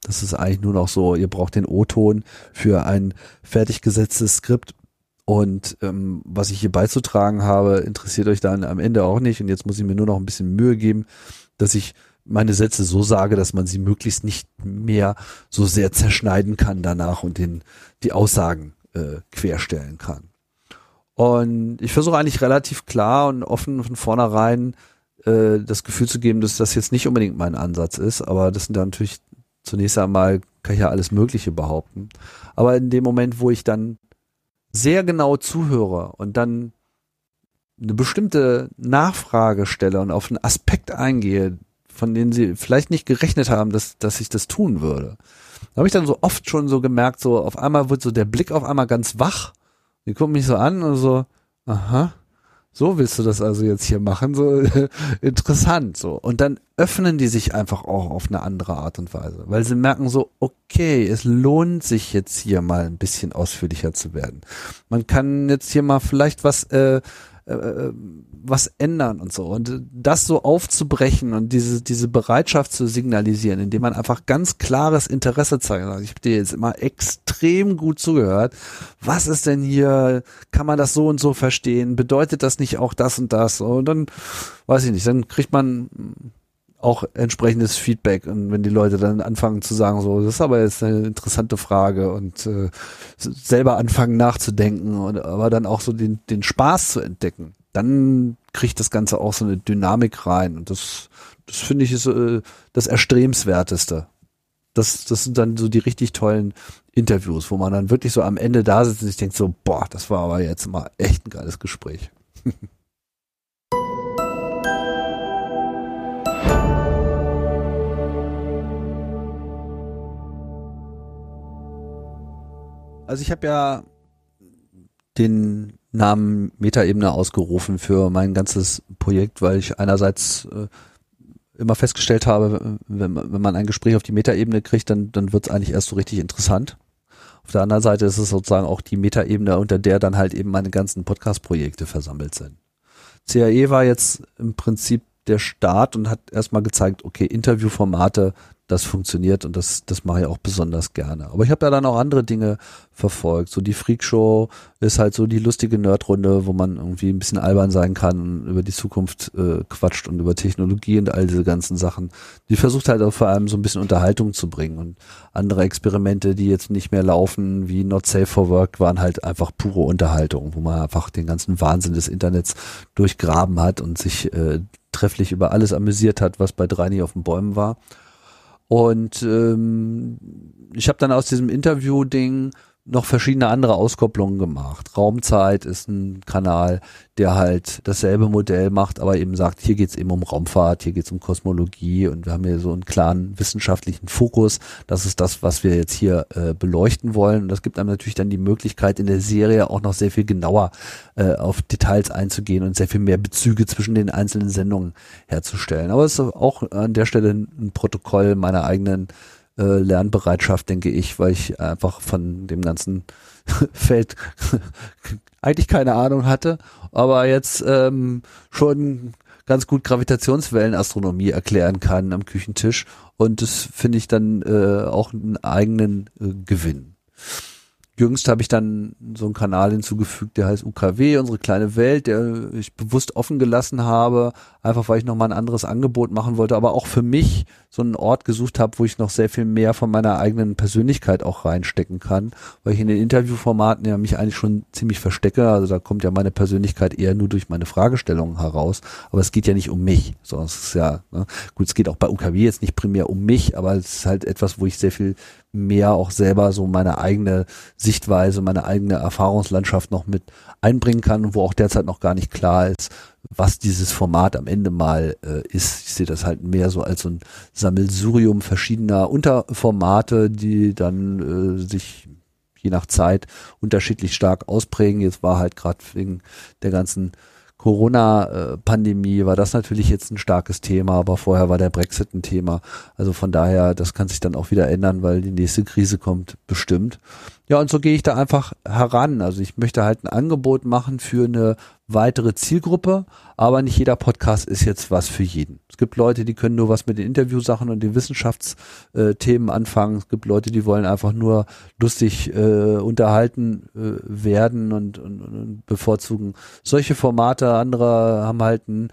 Das ist eigentlich nur noch so, ihr braucht den O-Ton für ein fertig gesetztes Skript und ähm, was ich hier beizutragen habe, interessiert euch dann am Ende auch nicht und jetzt muss ich mir nur noch ein bisschen Mühe geben, dass ich meine Sätze so sage, dass man sie möglichst nicht mehr so sehr zerschneiden kann danach und den, die Aussagen äh, querstellen kann. Und ich versuche eigentlich relativ klar und offen von vornherein äh, das Gefühl zu geben, dass das jetzt nicht unbedingt mein Ansatz ist, aber das sind dann natürlich zunächst einmal kann ich ja alles Mögliche behaupten. Aber in dem Moment, wo ich dann sehr genau zuhöre und dann eine bestimmte Nachfrage stelle und auf einen Aspekt eingehe, von denen sie vielleicht nicht gerechnet haben, dass, dass ich das tun würde. Da habe ich dann so oft schon so gemerkt, so auf einmal wird so der Blick auf einmal ganz wach. Die gucken mich so an und so, aha, so willst du das also jetzt hier machen, so [laughs] interessant, so. Und dann öffnen die sich einfach auch auf eine andere Art und Weise, weil sie merken so, okay, es lohnt sich jetzt hier mal ein bisschen ausführlicher zu werden. Man kann jetzt hier mal vielleicht was äh, äh, was ändern und so. Und das so aufzubrechen und diese, diese Bereitschaft zu signalisieren, indem man einfach ganz klares Interesse zeigt. Also ich habe dir jetzt immer extrem gut zugehört. Was ist denn hier? Kann man das so und so verstehen? Bedeutet das nicht auch das und das? Und dann, weiß ich nicht, dann kriegt man auch entsprechendes Feedback und wenn die Leute dann anfangen zu sagen, so, das ist aber jetzt eine interessante Frage und äh, selber anfangen nachzudenken und aber dann auch so den, den Spaß zu entdecken, dann kriegt das Ganze auch so eine Dynamik rein und das, das finde ich ist äh, das Erstrebenswerteste. Das, das sind dann so die richtig tollen Interviews, wo man dann wirklich so am Ende da sitzt und sich denkt so, boah, das war aber jetzt mal echt ein geiles Gespräch. [laughs] Also ich habe ja den Namen Metaebene ausgerufen für mein ganzes Projekt, weil ich einerseits äh, immer festgestellt habe, wenn, wenn man ein Gespräch auf die Metaebene kriegt, dann, dann wird es eigentlich erst so richtig interessant. Auf der anderen Seite ist es sozusagen auch die Metaebene, unter der dann halt eben meine ganzen Podcast-Projekte versammelt sind. CAE war jetzt im Prinzip der Start und hat erstmal gezeigt, okay, Interviewformate, das funktioniert und das, das mache ich auch besonders gerne. Aber ich habe ja dann auch andere Dinge verfolgt. So die Freakshow ist halt so die lustige Nerdrunde, wo man irgendwie ein bisschen albern sein kann und über die Zukunft äh, quatscht und über Technologie und all diese ganzen Sachen. Die versucht halt auch vor allem so ein bisschen Unterhaltung zu bringen. Und andere Experimente, die jetzt nicht mehr laufen, wie Not Safe for Work, waren halt einfach pure Unterhaltung, wo man einfach den ganzen Wahnsinn des Internets durchgraben hat und sich äh, trefflich über alles amüsiert hat, was bei drei nicht auf den Bäumen war. Und ähm, ich habe dann aus diesem Interview-Ding noch verschiedene andere Auskopplungen gemacht. Raumzeit ist ein Kanal, der halt dasselbe Modell macht, aber eben sagt, hier geht's eben um Raumfahrt, hier geht's um Kosmologie und wir haben hier so einen klaren wissenschaftlichen Fokus. Das ist das, was wir jetzt hier äh, beleuchten wollen. Und das gibt einem natürlich dann die Möglichkeit, in der Serie auch noch sehr viel genauer äh, auf Details einzugehen und sehr viel mehr Bezüge zwischen den einzelnen Sendungen herzustellen. Aber es ist auch an der Stelle ein Protokoll meiner eigenen äh, Lernbereitschaft, denke ich, weil ich einfach von dem ganzen [laughs] Feld [laughs] eigentlich keine Ahnung hatte, aber jetzt ähm, schon ganz gut Gravitationswellenastronomie erklären kann am Küchentisch. Und das finde ich dann äh, auch einen eigenen äh, Gewinn jüngst habe ich dann so einen Kanal hinzugefügt, der heißt UKW, unsere kleine Welt, der ich bewusst offen gelassen habe, einfach weil ich nochmal ein anderes Angebot machen wollte, aber auch für mich so einen Ort gesucht habe, wo ich noch sehr viel mehr von meiner eigenen Persönlichkeit auch reinstecken kann, weil ich in den Interviewformaten ja mich eigentlich schon ziemlich verstecke, also da kommt ja meine Persönlichkeit eher nur durch meine Fragestellungen heraus, aber es geht ja nicht um mich, sondern es ist ja, ne, gut, es geht auch bei UKW jetzt nicht primär um mich, aber es ist halt etwas, wo ich sehr viel mehr auch selber so meine eigene Sichtweise, meine eigene Erfahrungslandschaft noch mit einbringen kann wo auch derzeit noch gar nicht klar ist, was dieses Format am Ende mal äh, ist. Ich sehe das halt mehr so als so ein Sammelsurium verschiedener Unterformate, die dann äh, sich je nach Zeit unterschiedlich stark ausprägen. Jetzt war halt gerade wegen der ganzen Corona-Pandemie war das natürlich jetzt ein starkes Thema, aber vorher war der Brexit ein Thema. Also von daher, das kann sich dann auch wieder ändern, weil die nächste Krise kommt bestimmt. Ja, und so gehe ich da einfach heran. Also ich möchte halt ein Angebot machen für eine weitere Zielgruppe, aber nicht jeder Podcast ist jetzt was für jeden. Es gibt Leute, die können nur was mit den Interviewsachen und den Wissenschaftsthemen anfangen. Es gibt Leute, die wollen einfach nur lustig äh, unterhalten äh, werden und, und, und bevorzugen solche Formate. Andere haben halt ein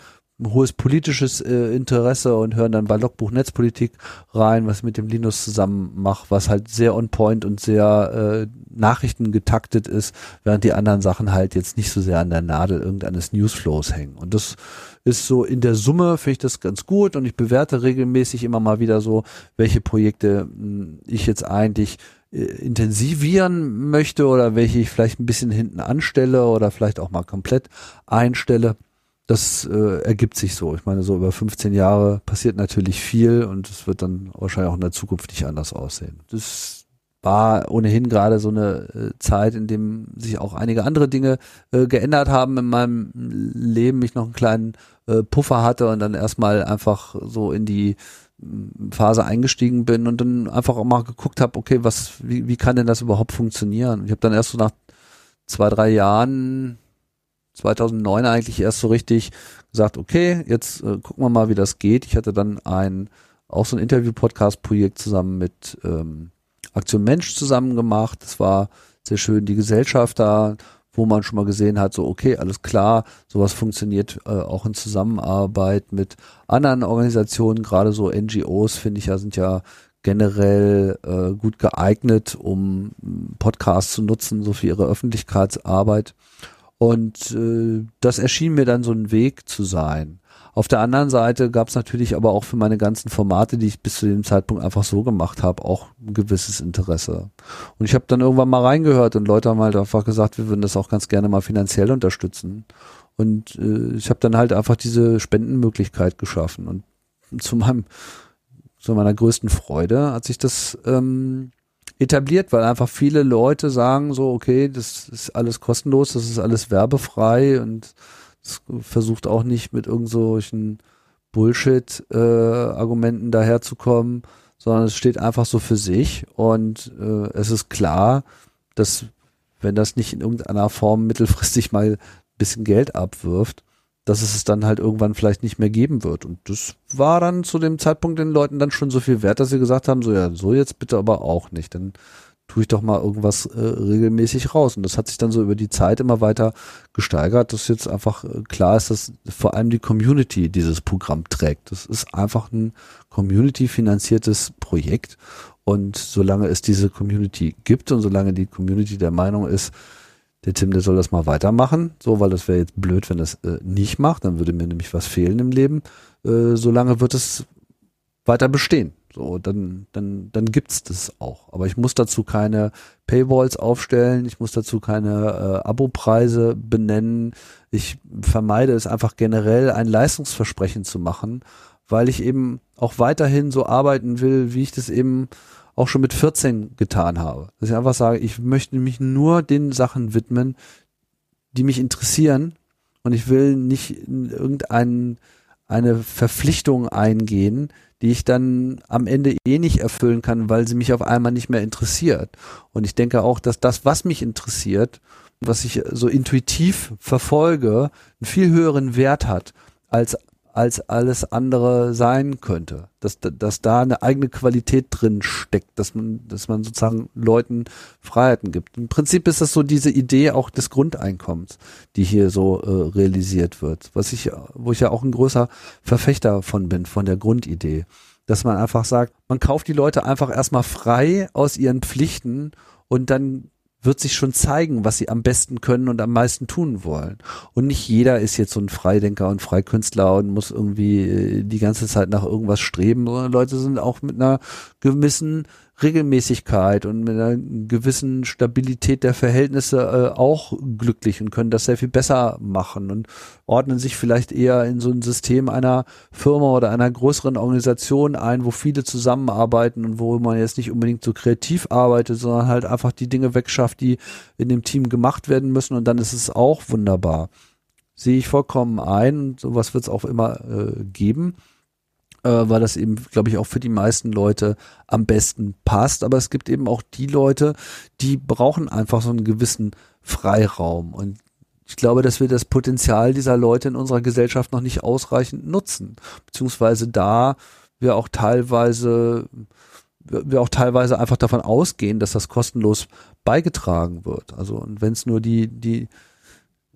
hohes politisches äh, Interesse und hören dann bei Logbuch Netzpolitik rein, was mit dem Linus zusammen macht, was halt sehr on point und sehr äh, Nachrichten getaktet ist, während die anderen Sachen halt jetzt nicht so sehr an der Nadel irgendeines Newsflows hängen. Und das ist so in der Summe finde ich das ganz gut und ich bewerte regelmäßig immer mal wieder so, welche Projekte mh, hm, ich jetzt eigentlich äh, intensivieren möchte oder welche ich vielleicht ein bisschen hinten anstelle oder vielleicht auch mal komplett einstelle das äh, ergibt sich so. Ich meine, so über 15 Jahre passiert natürlich viel und es wird dann wahrscheinlich auch in der Zukunft nicht anders aussehen. Das war ohnehin gerade so eine äh, Zeit, in dem sich auch einige andere Dinge äh, geändert haben in meinem Leben. Ich noch einen kleinen äh, Puffer hatte und dann erstmal einfach so in die mm, Phase eingestiegen bin und dann einfach auch mal geguckt habe, okay, was, wie, wie kann denn das überhaupt funktionieren? Ich habe dann erst so nach zwei, drei Jahren 2009 eigentlich erst so richtig gesagt, okay, jetzt äh, gucken wir mal, wie das geht. Ich hatte dann ein auch so ein Interview-Podcast-Projekt zusammen mit ähm, Aktion Mensch zusammen gemacht. Das war sehr schön, die Gesellschaft da, wo man schon mal gesehen hat, so okay, alles klar, sowas funktioniert äh, auch in Zusammenarbeit mit anderen Organisationen, gerade so NGOs, finde ich ja, sind ja generell äh, gut geeignet, um Podcasts zu nutzen, so für ihre Öffentlichkeitsarbeit. Und äh, das erschien mir dann so ein Weg zu sein. Auf der anderen Seite gab es natürlich aber auch für meine ganzen Formate, die ich bis zu dem Zeitpunkt einfach so gemacht habe, auch ein gewisses Interesse. Und ich habe dann irgendwann mal reingehört und Leute haben halt einfach gesagt, wir würden das auch ganz gerne mal finanziell unterstützen. Und äh, ich habe dann halt einfach diese Spendenmöglichkeit geschaffen. Und zu meinem, zu meiner größten Freude hat sich das ähm, etabliert, weil einfach viele Leute sagen so, okay, das ist alles kostenlos, das ist alles werbefrei und es versucht auch nicht mit irgendwelchen Bullshit-Argumenten äh, daherzukommen, sondern es steht einfach so für sich und äh, es ist klar, dass wenn das nicht in irgendeiner Form mittelfristig mal ein bisschen Geld abwirft, dass es es dann halt irgendwann vielleicht nicht mehr geben wird. Und das war dann zu dem Zeitpunkt den Leuten dann schon so viel wert, dass sie gesagt haben, so ja, so jetzt bitte aber auch nicht. Dann tue ich doch mal irgendwas äh, regelmäßig raus. Und das hat sich dann so über die Zeit immer weiter gesteigert, dass jetzt einfach äh, klar ist, dass vor allem die Community dieses Programm trägt. Das ist einfach ein community-finanziertes Projekt. Und solange es diese Community gibt und solange die Community der Meinung ist, der Tim, der soll das mal weitermachen, so, weil das wäre jetzt blöd, wenn das äh, nicht macht, dann würde mir nämlich was fehlen im Leben. Äh, solange wird es weiter bestehen. So, dann, dann, dann gibt's das auch. Aber ich muss dazu keine Paywalls aufstellen, ich muss dazu keine äh, Abopreise benennen. Ich vermeide es einfach generell, ein Leistungsversprechen zu machen, weil ich eben auch weiterhin so arbeiten will, wie ich das eben auch schon mit 14 getan habe. Dass ich einfach sage, ich möchte mich nur den Sachen widmen, die mich interessieren und ich will nicht in irgendeine eine Verpflichtung eingehen, die ich dann am Ende eh nicht erfüllen kann, weil sie mich auf einmal nicht mehr interessiert. Und ich denke auch, dass das, was mich interessiert, was ich so intuitiv verfolge, einen viel höheren Wert hat als als alles andere sein könnte. Dass, dass da eine eigene Qualität drin steckt, dass man, dass man sozusagen Leuten Freiheiten gibt. Im Prinzip ist das so diese Idee auch des Grundeinkommens, die hier so äh, realisiert wird. Was ich, wo ich ja auch ein großer Verfechter von bin, von der Grundidee. Dass man einfach sagt, man kauft die Leute einfach erstmal frei aus ihren Pflichten und dann wird sich schon zeigen, was sie am besten können und am meisten tun wollen. Und nicht jeder ist jetzt so ein Freidenker und Freikünstler und muss irgendwie äh, die ganze Zeit nach irgendwas streben, sondern Leute sind auch mit einer gewissen Regelmäßigkeit und mit einer gewissen Stabilität der Verhältnisse äh, auch glücklich und können das sehr viel besser machen und ordnen sich vielleicht eher in so ein System einer Firma oder einer größeren Organisation ein, wo viele zusammenarbeiten und wo man jetzt nicht unbedingt so kreativ arbeitet, sondern halt einfach die Dinge wegschafft, die in dem Team gemacht werden müssen und dann ist es auch wunderbar. Sehe ich vollkommen ein, sowas wird es auch immer äh, geben äh, weil das eben, glaube ich, auch für die meisten Leute am besten passt. Aber es gibt eben auch die Leute, die brauchen einfach so einen gewissen Freiraum. Und ich glaube, dass wir das Potenzial dieser Leute in unserer Gesellschaft noch nicht ausreichend nutzen. Beziehungsweise da wir auch teilweise wir auch teilweise einfach davon ausgehen, dass das kostenlos beigetragen wird. Also und wenn es nur die die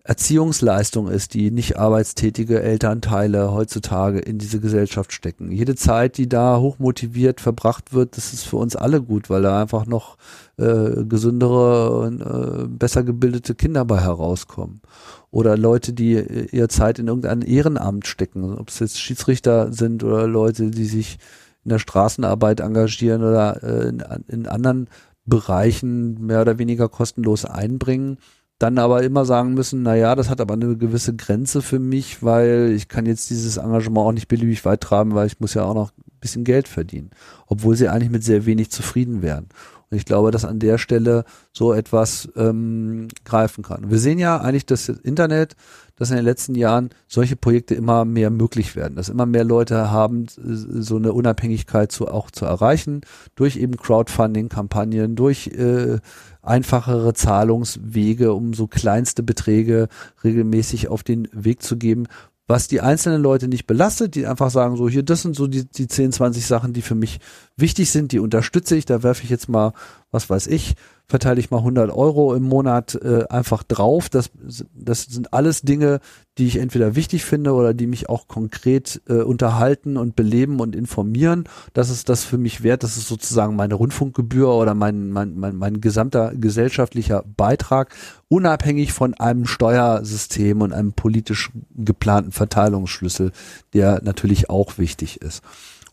Erziehungsleistung ist, die nicht arbeitstätige Elternteile heutzutage in diese Gesellschaft stecken. Jede Zeit, die da hochmotiviert verbracht wird, das ist für uns alle gut, weil da einfach noch äh, gesündere und äh, besser gebildete Kinder bei herauskommen. Oder Leute, die ihre Zeit in irgendein Ehrenamt stecken, ob es jetzt Schiedsrichter sind oder Leute, die sich in der Straßenarbeit engagieren oder äh, in, in anderen Bereichen mehr oder weniger kostenlos einbringen dann aber immer sagen müssen, na ja, das hat aber eine gewisse Grenze für mich, weil ich kann jetzt dieses Engagement auch nicht beliebig weit treiben, weil ich muss ja auch noch ein bisschen Geld verdienen, obwohl sie eigentlich mit sehr wenig zufrieden wären. Und ich glaube, dass an der Stelle so etwas ähm, greifen kann. Wir sehen ja eigentlich das Internet, dass in den letzten Jahren solche Projekte immer mehr möglich werden, dass immer mehr Leute haben, so eine Unabhängigkeit zu, auch zu erreichen, durch eben Crowdfunding-Kampagnen, durch äh, einfachere Zahlungswege, um so kleinste Beträge regelmäßig auf den Weg zu geben, was die einzelnen Leute nicht belastet, die einfach sagen, so hier, das sind so die, die 10, 20 Sachen, die für mich wichtig sind, die unterstütze ich, da werfe ich jetzt mal, was weiß ich, verteile ich mal 100 Euro im Monat äh, einfach drauf. Das, das sind alles Dinge, die ich entweder wichtig finde oder die mich auch konkret äh, unterhalten und beleben und informieren. Das ist das für mich wert. Das ist sozusagen meine Rundfunkgebühr oder mein, mein, mein, mein gesamter gesellschaftlicher Beitrag, unabhängig von einem Steuersystem und einem politisch geplanten Verteilungsschlüssel, der natürlich auch wichtig ist.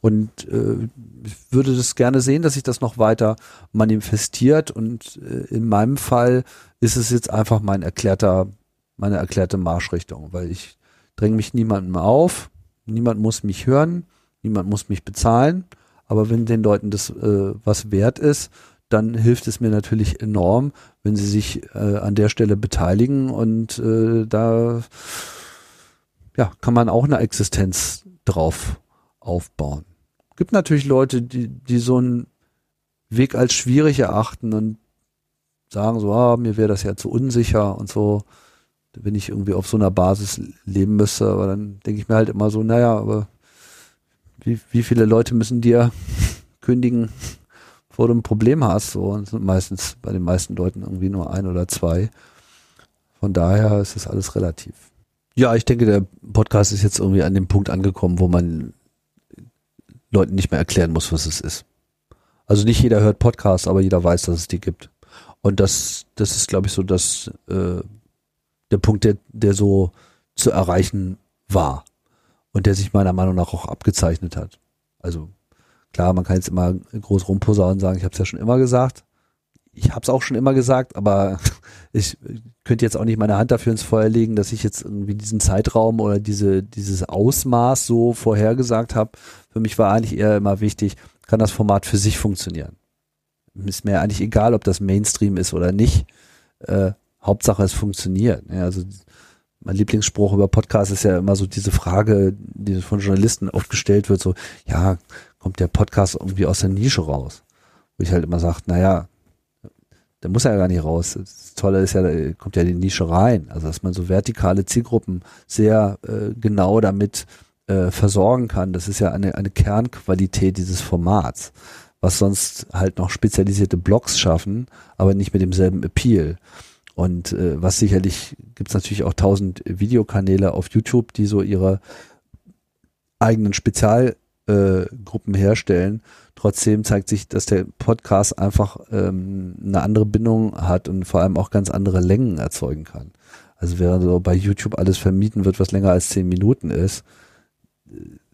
Und äh, ich würde das gerne sehen, dass sich das noch weiter manifestiert. Und äh, in meinem Fall ist es jetzt einfach mein erklärter, meine erklärte Marschrichtung, weil ich dränge mich niemandem auf, niemand muss mich hören, niemand muss mich bezahlen. Aber wenn den Leuten das äh, was wert ist, dann hilft es mir natürlich enorm, wenn sie sich äh, an der Stelle beteiligen und äh, da ja, kann man auch eine Existenz drauf aufbauen gibt natürlich Leute, die, die so einen Weg als schwierig erachten und sagen so, ah, mir wäre das ja zu unsicher und so, wenn ich irgendwie auf so einer Basis leben müsste. Aber dann denke ich mir halt immer so, naja, aber wie, wie viele Leute müssen dir [laughs] kündigen, bevor du ein Problem hast? So, und sind meistens bei den meisten Leuten irgendwie nur ein oder zwei. Von daher ist das alles relativ. Ja, ich denke, der Podcast ist jetzt irgendwie an dem Punkt angekommen, wo man Leuten nicht mehr erklären muss, was es ist. Also nicht jeder hört Podcasts, aber jeder weiß, dass es die gibt. Und das, das ist, glaube ich, so das, äh, der Punkt, der, der so zu erreichen war und der sich meiner Meinung nach auch abgezeichnet hat. Also klar, man kann jetzt immer groß rumposaunen und sagen, ich habe es ja schon immer gesagt. Ich habe es auch schon immer gesagt, aber [laughs] ich könnte jetzt auch nicht meine Hand dafür ins Feuer legen, dass ich jetzt irgendwie diesen Zeitraum oder diese dieses Ausmaß so vorhergesagt habe. Für mich war eigentlich eher immer wichtig, kann das Format für sich funktionieren. Ist mir eigentlich egal, ob das Mainstream ist oder nicht. Äh, Hauptsache es funktioniert. Ja, also mein Lieblingsspruch über Podcasts ist ja immer so diese Frage, die von Journalisten oft gestellt wird, so, ja, kommt der Podcast irgendwie aus der Nische raus? Wo ich halt immer sage, naja, der muss ja gar nicht raus. Das Tolle ist ja, da kommt ja die Nische rein. Also dass man so vertikale Zielgruppen sehr äh, genau damit äh, versorgen kann. Das ist ja eine, eine Kernqualität dieses Formats, was sonst halt noch spezialisierte Blogs schaffen, aber nicht mit demselben Appeal. Und äh, was sicherlich gibt es natürlich auch tausend Videokanäle auf YouTube, die so ihre eigenen Spezialgruppen äh, herstellen. Trotzdem zeigt sich, dass der Podcast einfach ähm, eine andere Bindung hat und vor allem auch ganz andere Längen erzeugen kann. Also während so bei YouTube alles vermieten wird, was länger als zehn Minuten ist,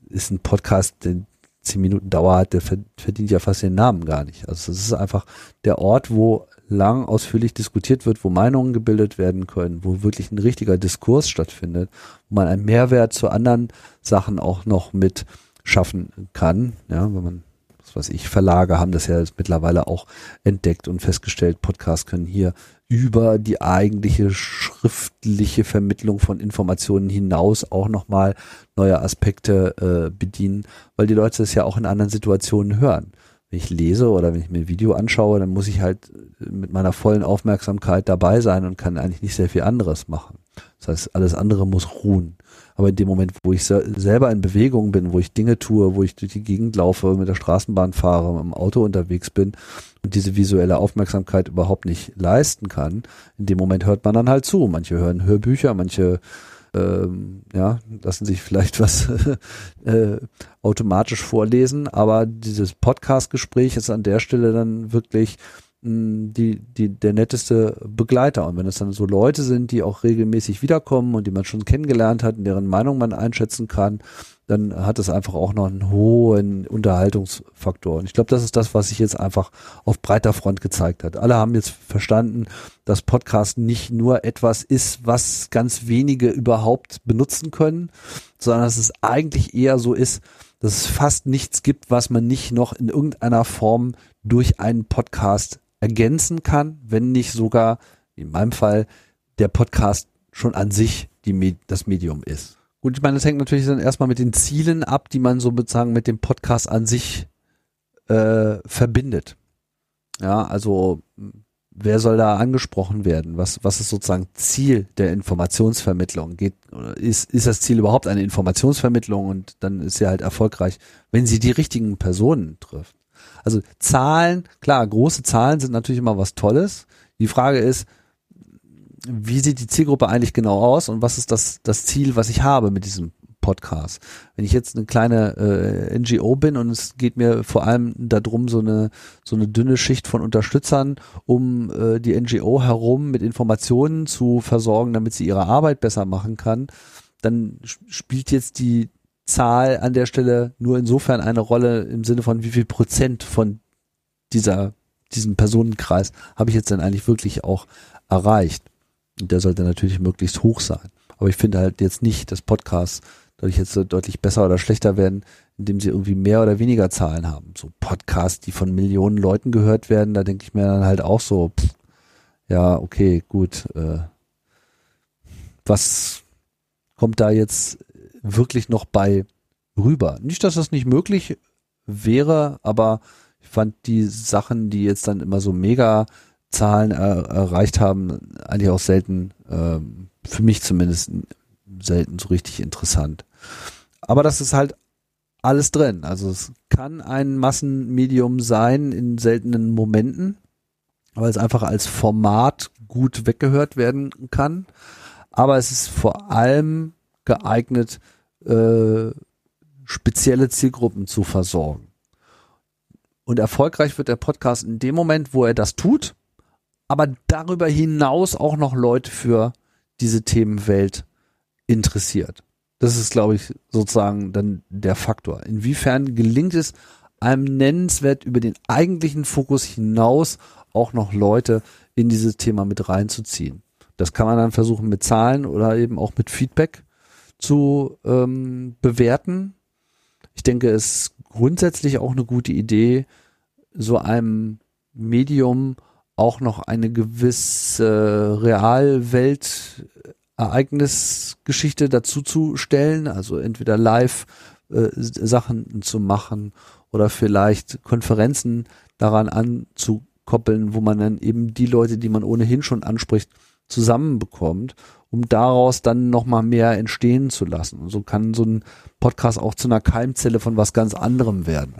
ist ein Podcast, der zehn Minuten Dauer hat, der verdient ja fast den Namen gar nicht. Also es ist einfach der Ort, wo lang ausführlich diskutiert wird, wo Meinungen gebildet werden können, wo wirklich ein richtiger Diskurs stattfindet, wo man einen Mehrwert zu anderen Sachen auch noch mit schaffen kann, ja, wenn man was weiß ich, Verlage haben das ja mittlerweile auch entdeckt und festgestellt, Podcasts können hier über die eigentliche schriftliche Vermittlung von Informationen hinaus auch nochmal neue Aspekte äh, bedienen, weil die Leute es ja auch in anderen Situationen hören. Wenn ich lese oder wenn ich mir ein Video anschaue, dann muss ich halt mit meiner vollen Aufmerksamkeit dabei sein und kann eigentlich nicht sehr viel anderes machen. Das heißt, alles andere muss ruhen. Aber in dem Moment, wo ich selber in Bewegung bin, wo ich Dinge tue, wo ich durch die Gegend laufe, mit der Straßenbahn fahre, im Auto unterwegs bin und diese visuelle Aufmerksamkeit überhaupt nicht leisten kann, in dem Moment hört man dann halt zu. Manche hören Hörbücher, manche ähm, ja, lassen sich vielleicht was [laughs] äh, automatisch vorlesen, aber dieses Podcast-Gespräch ist an der Stelle dann wirklich die, die, der netteste Begleiter. Und wenn es dann so Leute sind, die auch regelmäßig wiederkommen und die man schon kennengelernt hat, deren Meinung man einschätzen kann, dann hat es einfach auch noch einen hohen Unterhaltungsfaktor. Und ich glaube, das ist das, was sich jetzt einfach auf breiter Front gezeigt hat. Alle haben jetzt verstanden, dass Podcast nicht nur etwas ist, was ganz wenige überhaupt benutzen können, sondern dass es eigentlich eher so ist, dass es fast nichts gibt, was man nicht noch in irgendeiner Form durch einen Podcast ergänzen kann, wenn nicht sogar, in meinem Fall, der Podcast schon an sich die, das Medium ist. Gut, ich meine, das hängt natürlich dann erstmal mit den Zielen ab, die man so sozusagen mit dem Podcast an sich äh, verbindet. Ja, also wer soll da angesprochen werden? Was, was ist sozusagen Ziel der Informationsvermittlung? Geht, ist, ist das Ziel überhaupt eine Informationsvermittlung und dann ist sie halt erfolgreich, wenn sie die richtigen Personen trifft? Also Zahlen, klar, große Zahlen sind natürlich immer was Tolles. Die Frage ist, wie sieht die Zielgruppe eigentlich genau aus und was ist das, das Ziel, was ich habe mit diesem Podcast? Wenn ich jetzt eine kleine äh, NGO bin und es geht mir vor allem darum, so eine, so eine dünne Schicht von Unterstützern um äh, die NGO herum mit Informationen zu versorgen, damit sie ihre Arbeit besser machen kann, dann spielt jetzt die, Zahl an der Stelle nur insofern eine Rolle im Sinne von wie viel Prozent von dieser, diesem Personenkreis habe ich jetzt denn eigentlich wirklich auch erreicht. Und der sollte natürlich möglichst hoch sein. Aber ich finde halt jetzt nicht, dass Podcasts dadurch jetzt deutlich besser oder schlechter werden, indem sie irgendwie mehr oder weniger Zahlen haben. So Podcasts, die von Millionen Leuten gehört werden, da denke ich mir dann halt auch so, pff, ja, okay, gut, äh, was kommt da jetzt wirklich noch bei rüber. Nicht, dass das nicht möglich wäre, aber ich fand die Sachen, die jetzt dann immer so mega Zahlen er, erreicht haben, eigentlich auch selten, äh, für mich zumindest selten so richtig interessant. Aber das ist halt alles drin. Also es kann ein Massenmedium sein in seltenen Momenten, weil es einfach als Format gut weggehört werden kann. Aber es ist vor allem geeignet, äh, spezielle Zielgruppen zu versorgen. Und erfolgreich wird der Podcast in dem Moment, wo er das tut, aber darüber hinaus auch noch Leute für diese Themenwelt interessiert. Das ist, glaube ich, sozusagen dann der Faktor. Inwiefern gelingt es einem nennenswert über den eigentlichen Fokus hinaus auch noch Leute in dieses Thema mit reinzuziehen. Das kann man dann versuchen mit Zahlen oder eben auch mit Feedback zu ähm, bewerten. Ich denke, es ist grundsätzlich auch eine gute Idee, so einem Medium auch noch eine gewisse Realwelt-Ereignisgeschichte dazu zu stellen, also entweder live äh, Sachen zu machen oder vielleicht Konferenzen daran anzukoppeln, wo man dann eben die Leute, die man ohnehin schon anspricht, zusammenbekommt um daraus dann nochmal mehr entstehen zu lassen. Und so kann so ein Podcast auch zu einer Keimzelle von was ganz anderem werden.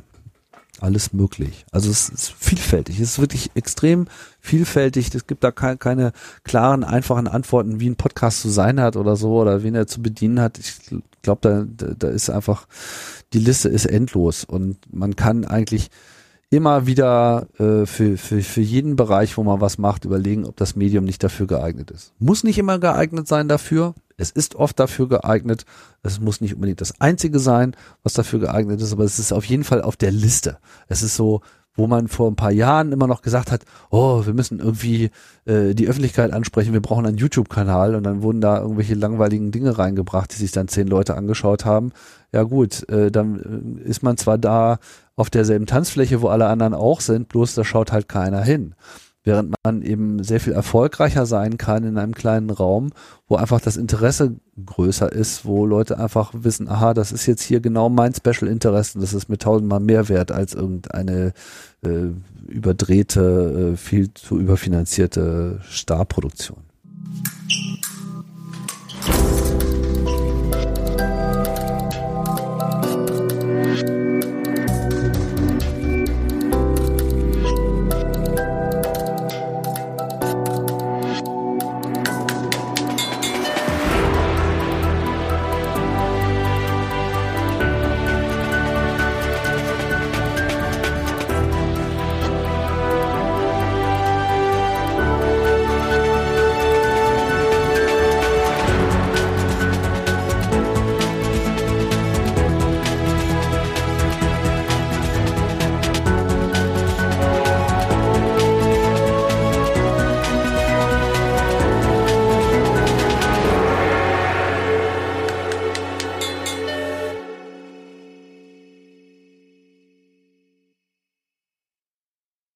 Alles möglich. Also es ist vielfältig. Es ist wirklich extrem vielfältig. Es gibt da keine, keine klaren, einfachen Antworten, wie ein Podcast zu sein hat oder so oder wen er zu bedienen hat. Ich glaube, da, da ist einfach, die Liste ist endlos und man kann eigentlich immer wieder äh, für, für, für jeden Bereich, wo man was macht, überlegen, ob das Medium nicht dafür geeignet ist. Muss nicht immer geeignet sein dafür. Es ist oft dafür geeignet. Es muss nicht unbedingt das Einzige sein, was dafür geeignet ist, aber es ist auf jeden Fall auf der Liste. Es ist so, wo man vor ein paar Jahren immer noch gesagt hat, oh, wir müssen irgendwie äh, die Öffentlichkeit ansprechen, wir brauchen einen YouTube-Kanal und dann wurden da irgendwelche langweiligen Dinge reingebracht, die sich dann zehn Leute angeschaut haben. Ja gut, äh, dann äh, ist man zwar da auf derselben Tanzfläche, wo alle anderen auch sind, bloß da schaut halt keiner hin. Während man eben sehr viel erfolgreicher sein kann in einem kleinen Raum, wo einfach das Interesse größer ist, wo Leute einfach wissen, aha, das ist jetzt hier genau mein Special Interest und das ist mir tausendmal mehr wert als irgendeine äh, überdrehte, äh, viel zu überfinanzierte Starproduktion.